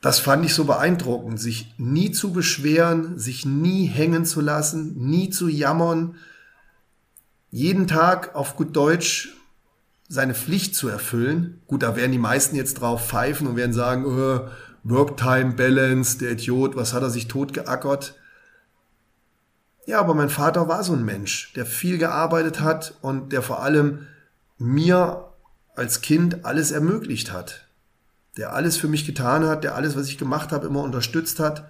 das fand ich so beeindruckend, sich nie zu beschweren, sich nie hängen zu lassen, nie zu jammern, jeden Tag auf gut Deutsch seine Pflicht zu erfüllen. Gut, da werden die meisten jetzt drauf pfeifen und werden sagen, äh, Work-Time-Balance, der Idiot, was hat er sich totgeackert? Ja, aber mein Vater war so ein Mensch, der viel gearbeitet hat und der vor allem mir als Kind alles ermöglicht hat. Der alles für mich getan hat, der alles, was ich gemacht habe, immer unterstützt hat.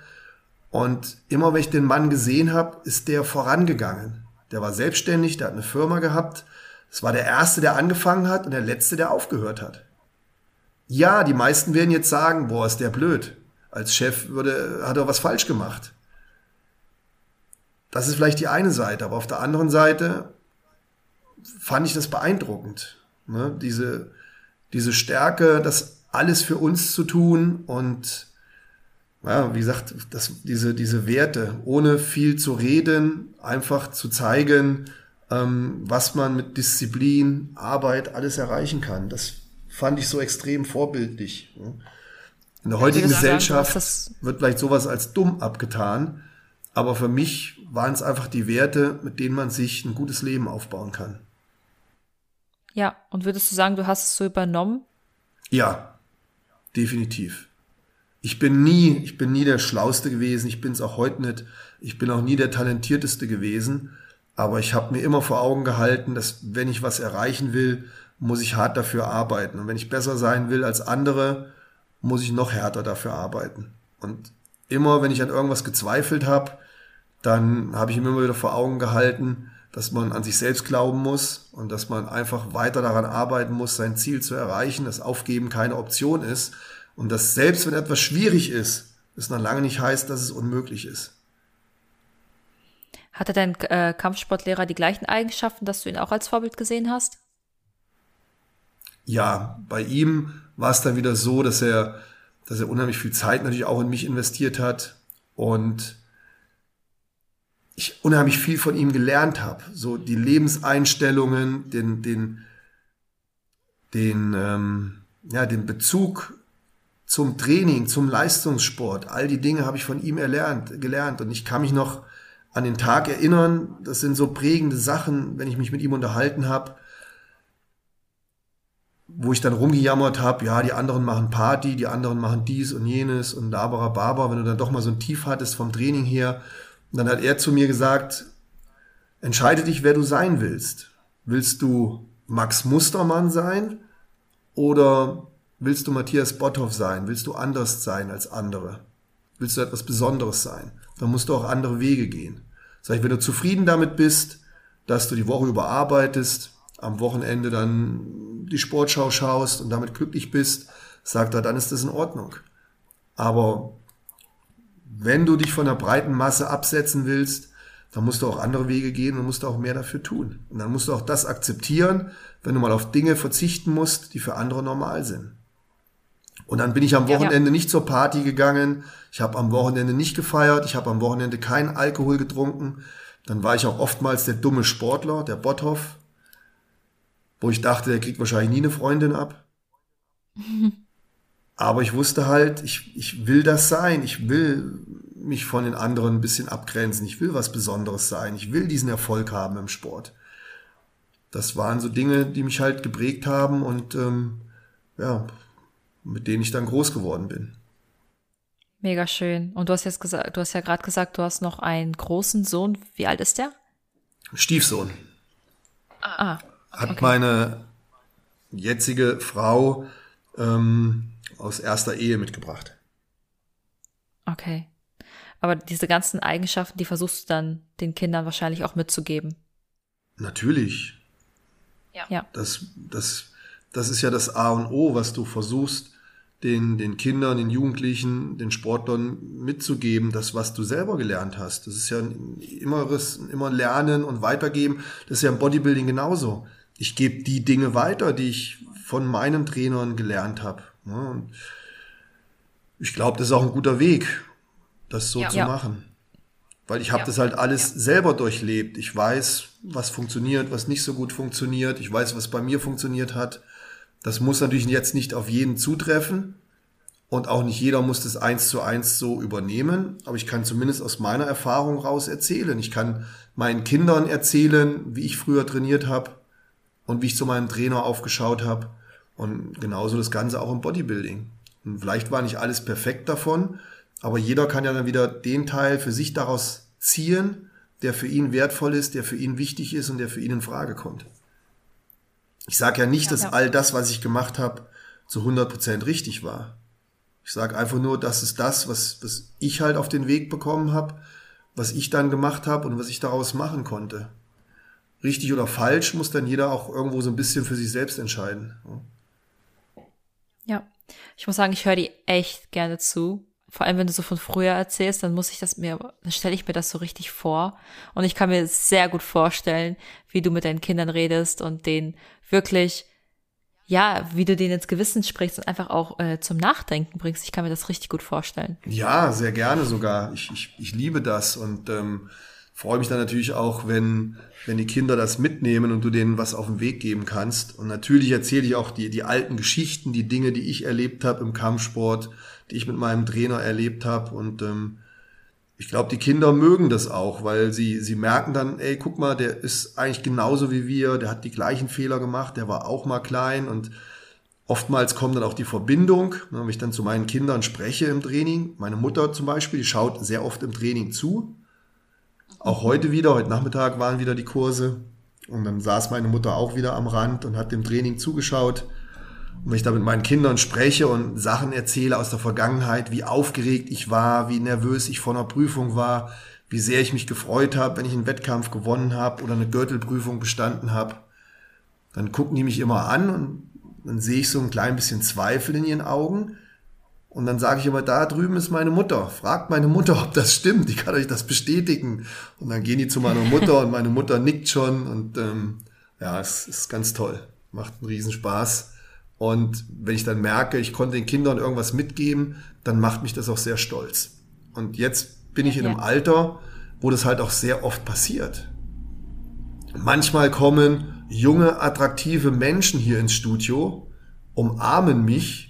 Und immer wenn ich den Mann gesehen habe, ist der vorangegangen. Der war selbstständig, der hat eine Firma gehabt. Es war der Erste, der angefangen hat und der Letzte, der aufgehört hat. Ja, die meisten werden jetzt sagen, boah, ist der blöd. Als Chef würde, hat er was falsch gemacht. Das ist vielleicht die eine Seite, aber auf der anderen Seite fand ich das beeindruckend. Ne? Diese, diese Stärke, das alles für uns zu tun und ja, wie gesagt, das, diese, diese Werte, ohne viel zu reden, einfach zu zeigen, ähm, was man mit Disziplin, Arbeit alles erreichen kann. Das fand ich so extrem vorbildlich. In der heutigen Gesellschaft wird vielleicht sowas als dumm abgetan, aber für mich waren es einfach die Werte, mit denen man sich ein gutes Leben aufbauen kann. Ja, und würdest du sagen, du hast es so übernommen? Ja, definitiv. Ich bin nie, ich bin nie der Schlauste gewesen, ich bin es auch heute nicht, ich bin auch nie der Talentierteste gewesen, aber ich habe mir immer vor Augen gehalten, dass wenn ich was erreichen will, muss ich hart dafür arbeiten. Und wenn ich besser sein will als andere, muss ich noch härter dafür arbeiten. Und immer, wenn ich an irgendwas gezweifelt habe, dann habe ich mir immer wieder vor Augen gehalten, dass man an sich selbst glauben muss und dass man einfach weiter daran arbeiten muss, sein Ziel zu erreichen, dass Aufgeben keine Option ist und dass selbst wenn etwas schwierig ist, es noch lange nicht heißt, dass es unmöglich ist. Hatte dein äh, Kampfsportlehrer die gleichen Eigenschaften, dass du ihn auch als Vorbild gesehen hast? Ja, bei ihm war es dann wieder so, dass er, dass er unheimlich viel Zeit natürlich auch in mich investiert hat und ich unheimlich viel von ihm gelernt habe. So die Lebenseinstellungen, den, den, den, ähm, ja, den Bezug zum Training, zum Leistungssport. All die Dinge habe ich von ihm erlernt, gelernt. Und ich kann mich noch an den Tag erinnern. Das sind so prägende Sachen, wenn ich mich mit ihm unterhalten habe, wo ich dann rumgejammert habe, ja, die anderen machen Party, die anderen machen dies und jenes und labera baba, wenn du dann doch mal so ein Tief hattest vom Training her und dann hat er zu mir gesagt, entscheide dich, wer du sein willst. Willst du Max Mustermann sein oder willst du Matthias Botthoff sein? Willst du anders sein als andere? Willst du etwas Besonderes sein? Dann musst du auch andere Wege gehen. Sag ich, wenn du zufrieden damit bist, dass du die Woche überarbeitest, am Wochenende dann die Sportschau schaust und damit glücklich bist, sagt er, dann ist das in Ordnung. Aber wenn du dich von der breiten Masse absetzen willst, dann musst du auch andere Wege gehen und musst auch mehr dafür tun. Und dann musst du auch das akzeptieren, wenn du mal auf Dinge verzichten musst, die für andere normal sind. Und dann bin ich am Wochenende ja, ja. nicht zur Party gegangen, ich habe am Wochenende nicht gefeiert, ich habe am Wochenende keinen Alkohol getrunken. Dann war ich auch oftmals der dumme Sportler, der Botthoff, wo ich dachte, der kriegt wahrscheinlich nie eine Freundin ab. Aber ich wusste halt, ich, ich will das sein. Ich will mich von den anderen ein bisschen abgrenzen. Ich will was Besonderes sein. Ich will diesen Erfolg haben im Sport. Das waren so Dinge, die mich halt geprägt haben und ähm, ja, mit denen ich dann groß geworden bin. Mega schön. Und du hast jetzt gesagt, du hast ja gerade gesagt, du hast noch einen großen Sohn. Wie alt ist der? Stiefsohn. Ah. Hat okay. meine jetzige Frau ähm, aus erster Ehe mitgebracht. Okay. Aber diese ganzen Eigenschaften, die versuchst du dann den Kindern wahrscheinlich auch mitzugeben. Natürlich. Ja. ja. Das, das, das ist ja das A und O, was du versuchst, den, den Kindern, den Jugendlichen, den Sportlern mitzugeben, das, was du selber gelernt hast. Das ist ja ein immeres, immer Lernen und Weitergeben. Das ist ja im Bodybuilding genauso. Ich gebe die Dinge weiter, die ich von meinen Trainern gelernt habe. Ne? ich glaube, das ist auch ein guter Weg, das so ja. zu machen. Weil ich habe ja. das halt alles ja. selber durchlebt. Ich weiß, was funktioniert, was nicht so gut funktioniert. Ich weiß, was bei mir funktioniert hat. Das muss natürlich jetzt nicht auf jeden zutreffen. Und auch nicht jeder muss das eins zu eins so übernehmen. Aber ich kann zumindest aus meiner Erfahrung raus erzählen. Ich kann meinen Kindern erzählen, wie ich früher trainiert habe und wie ich zu meinem Trainer aufgeschaut habe. Und genauso das Ganze auch im Bodybuilding. Und vielleicht war nicht alles perfekt davon, aber jeder kann ja dann wieder den Teil für sich daraus ziehen, der für ihn wertvoll ist, der für ihn wichtig ist und der für ihn in Frage kommt. Ich sage ja nicht, dass all das, was ich gemacht habe, zu 100% richtig war. Ich sage einfach nur, das ist das, was, was ich halt auf den Weg bekommen habe, was ich dann gemacht habe und was ich daraus machen konnte. Richtig oder falsch muss dann jeder auch irgendwo so ein bisschen für sich selbst entscheiden. Ja, ich muss sagen, ich höre die echt gerne zu. Vor allem, wenn du so von früher erzählst, dann muss ich das mir, dann stelle ich mir das so richtig vor. Und ich kann mir sehr gut vorstellen, wie du mit deinen Kindern redest und denen wirklich, ja, wie du den ins Gewissen sprichst und einfach auch äh, zum Nachdenken bringst. Ich kann mir das richtig gut vorstellen. Ja, sehr gerne sogar. Ich, ich, ich liebe das und ähm, freue mich dann natürlich auch, wenn, wenn die Kinder das mitnehmen und du denen was auf den Weg geben kannst. Und natürlich erzähle ich auch die, die alten Geschichten, die Dinge, die ich erlebt habe im Kampfsport, die ich mit meinem Trainer erlebt habe. Und ähm, ich glaube, die Kinder mögen das auch, weil sie, sie merken dann, ey, guck mal, der ist eigentlich genauso wie wir, der hat die gleichen Fehler gemacht, der war auch mal klein und oftmals kommt dann auch die Verbindung, ne, wenn ich dann zu meinen Kindern spreche im Training. Meine Mutter zum Beispiel, die schaut sehr oft im Training zu. Auch heute wieder, heute Nachmittag waren wieder die Kurse und dann saß meine Mutter auch wieder am Rand und hat dem Training zugeschaut. Und wenn ich da mit meinen Kindern spreche und Sachen erzähle aus der Vergangenheit, wie aufgeregt ich war, wie nervös ich vor einer Prüfung war, wie sehr ich mich gefreut habe, wenn ich einen Wettkampf gewonnen habe oder eine Gürtelprüfung bestanden habe, dann gucken die mich immer an und dann sehe ich so ein klein bisschen Zweifel in ihren Augen. Und dann sage ich immer, da drüben ist meine Mutter. Fragt meine Mutter, ob das stimmt. Die kann euch das bestätigen. Und dann gehen die zu meiner Mutter und meine Mutter nickt schon. Und ähm, ja, es ist ganz toll. Macht einen Riesenspaß. Und wenn ich dann merke, ich konnte den Kindern irgendwas mitgeben, dann macht mich das auch sehr stolz. Und jetzt bin ich in einem Alter, wo das halt auch sehr oft passiert. Manchmal kommen junge, attraktive Menschen hier ins Studio, umarmen mich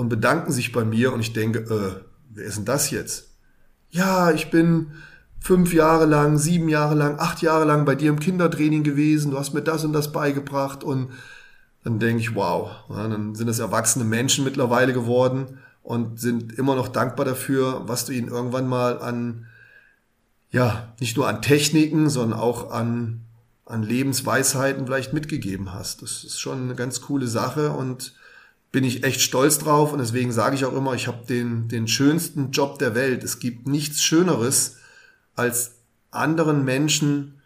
und bedanken sich bei mir und ich denke, äh, wer ist denn das jetzt? Ja, ich bin fünf Jahre lang, sieben Jahre lang, acht Jahre lang bei dir im Kindertraining gewesen, du hast mir das und das beigebracht und dann denke ich, wow, dann sind es erwachsene Menschen mittlerweile geworden und sind immer noch dankbar dafür, was du ihnen irgendwann mal an, ja, nicht nur an Techniken, sondern auch an, an Lebensweisheiten vielleicht mitgegeben hast. Das ist schon eine ganz coole Sache und bin ich echt stolz drauf und deswegen sage ich auch immer, ich habe den, den schönsten Job der Welt. Es gibt nichts Schöneres, als anderen Menschen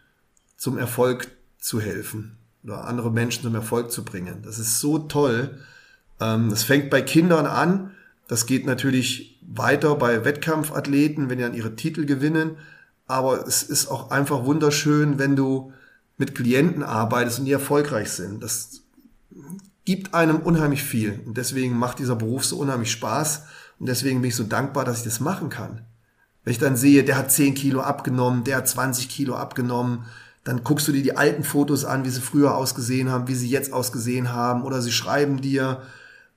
zum Erfolg zu helfen oder andere Menschen zum Erfolg zu bringen. Das ist so toll. Ähm, das fängt bei Kindern an. Das geht natürlich weiter bei Wettkampfathleten, wenn die dann ihre Titel gewinnen. Aber es ist auch einfach wunderschön, wenn du mit Klienten arbeitest und die erfolgreich sind. Das gibt einem unheimlich viel. Und deswegen macht dieser Beruf so unheimlich Spaß. Und deswegen bin ich so dankbar, dass ich das machen kann. Wenn ich dann sehe, der hat 10 Kilo abgenommen, der hat 20 Kilo abgenommen, dann guckst du dir die alten Fotos an, wie sie früher ausgesehen haben, wie sie jetzt ausgesehen haben, oder sie schreiben dir,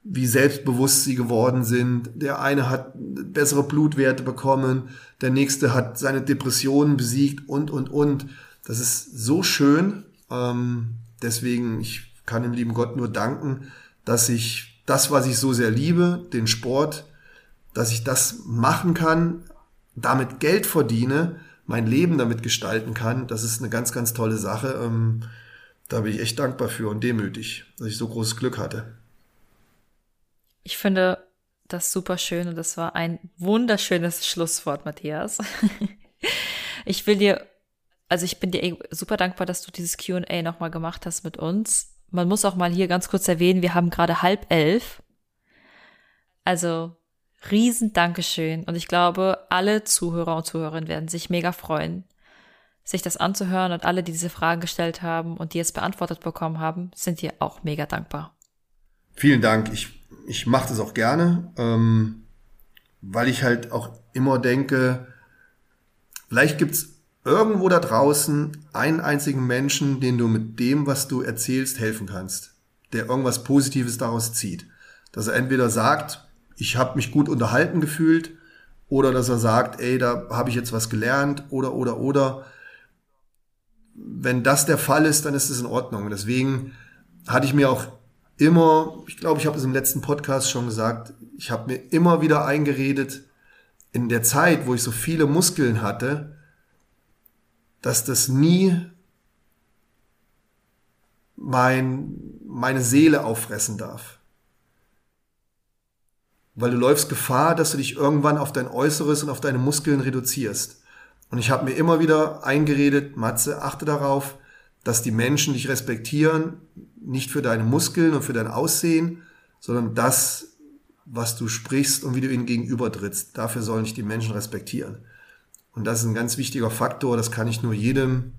wie selbstbewusst sie geworden sind. Der eine hat bessere Blutwerte bekommen, der nächste hat seine Depressionen besiegt und, und, und. Das ist so schön. Ähm, deswegen, ich kann dem lieben Gott nur danken, dass ich das, was ich so sehr liebe, den Sport, dass ich das machen kann, damit Geld verdiene, mein Leben damit gestalten kann, das ist eine ganz, ganz tolle Sache. Ähm, da bin ich echt dankbar für und demütig, dass ich so großes Glück hatte. Ich finde das super schön und das war ein wunderschönes Schlusswort, Matthias. ich will dir, also ich bin dir super dankbar, dass du dieses Q&A nochmal gemacht hast mit uns. Man muss auch mal hier ganz kurz erwähnen, wir haben gerade halb elf. Also Riesen Dankeschön. Und ich glaube, alle Zuhörer und Zuhörerinnen werden sich mega freuen, sich das anzuhören. Und alle, die diese Fragen gestellt haben und die jetzt beantwortet bekommen haben, sind dir auch mega dankbar. Vielen Dank. Ich, ich mache das auch gerne, ähm, weil ich halt auch immer denke, vielleicht gibt's irgendwo da draußen einen einzigen Menschen, den du mit dem, was du erzählst, helfen kannst, der irgendwas Positives daraus zieht. Dass er entweder sagt, ich habe mich gut unterhalten gefühlt oder dass er sagt, ey, da habe ich jetzt was gelernt oder oder oder. Wenn das der Fall ist, dann ist es in Ordnung. Deswegen hatte ich mir auch immer, ich glaube, ich habe es im letzten Podcast schon gesagt, ich habe mir immer wieder eingeredet, in der Zeit, wo ich so viele Muskeln hatte, dass das nie mein, meine Seele auffressen darf weil du läufst Gefahr, dass du dich irgendwann auf dein Äußeres und auf deine Muskeln reduzierst. Und ich habe mir immer wieder eingeredet, Matze, achte darauf, dass die Menschen dich respektieren, nicht für deine Muskeln und für dein Aussehen, sondern das, was du sprichst und wie du ihnen gegenüber trittst. Dafür sollen dich die Menschen respektieren. Und das ist ein ganz wichtiger Faktor, das kann ich nur jedem,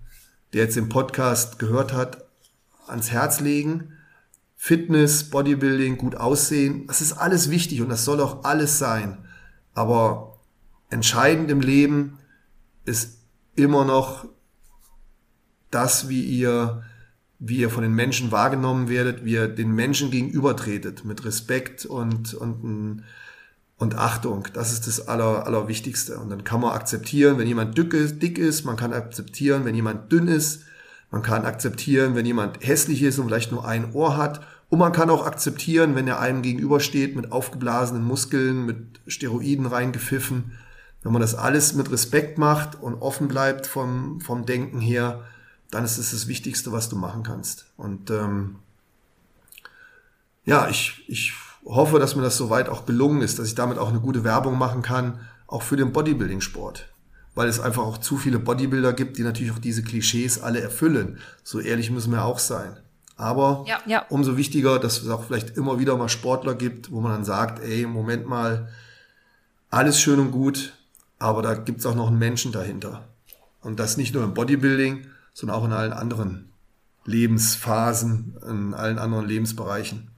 der jetzt den Podcast gehört hat, ans Herz legen. Fitness, Bodybuilding, gut aussehen, das ist alles wichtig und das soll auch alles sein. Aber entscheidend im Leben ist immer noch das, wie ihr, wie ihr von den Menschen wahrgenommen werdet, wie ihr den Menschen gegenübertretet, mit Respekt und, und, und Achtung. Das ist das Aller, Allerwichtigste. Und dann kann man akzeptieren, wenn jemand dick ist, dick ist, man kann akzeptieren, wenn jemand dünn ist, man kann akzeptieren, wenn jemand hässlich ist und vielleicht nur ein Ohr hat. Und man kann auch akzeptieren, wenn er einem gegenübersteht mit aufgeblasenen Muskeln, mit Steroiden reingepfiffen. Wenn man das alles mit Respekt macht und offen bleibt vom, vom Denken her, dann ist es das Wichtigste, was du machen kannst. Und ähm, ja, ich, ich hoffe, dass mir das soweit auch gelungen ist, dass ich damit auch eine gute Werbung machen kann, auch für den Bodybuilding-Sport weil es einfach auch zu viele Bodybuilder gibt, die natürlich auch diese Klischees alle erfüllen. So ehrlich müssen wir auch sein. Aber ja, ja. umso wichtiger, dass es auch vielleicht immer wieder mal Sportler gibt, wo man dann sagt, ey, Moment mal, alles schön und gut, aber da gibt es auch noch einen Menschen dahinter. Und das nicht nur im Bodybuilding, sondern auch in allen anderen Lebensphasen, in allen anderen Lebensbereichen.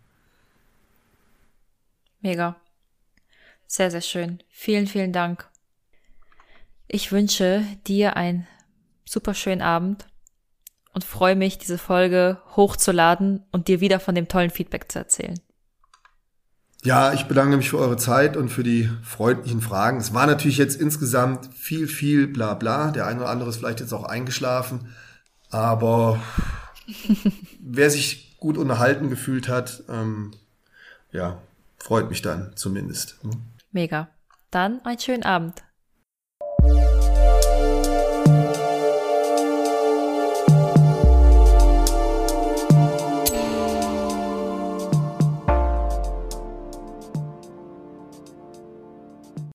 Mega. Sehr, sehr schön. Vielen, vielen Dank. Ich wünsche dir einen super schönen Abend und freue mich, diese Folge hochzuladen und dir wieder von dem tollen Feedback zu erzählen. Ja, ich bedanke mich für eure Zeit und für die freundlichen Fragen. Es war natürlich jetzt insgesamt viel, viel bla bla. Der eine oder andere ist vielleicht jetzt auch eingeschlafen. Aber wer sich gut unterhalten gefühlt hat, ähm, ja, freut mich dann zumindest. Hm? Mega. Dann einen schönen Abend.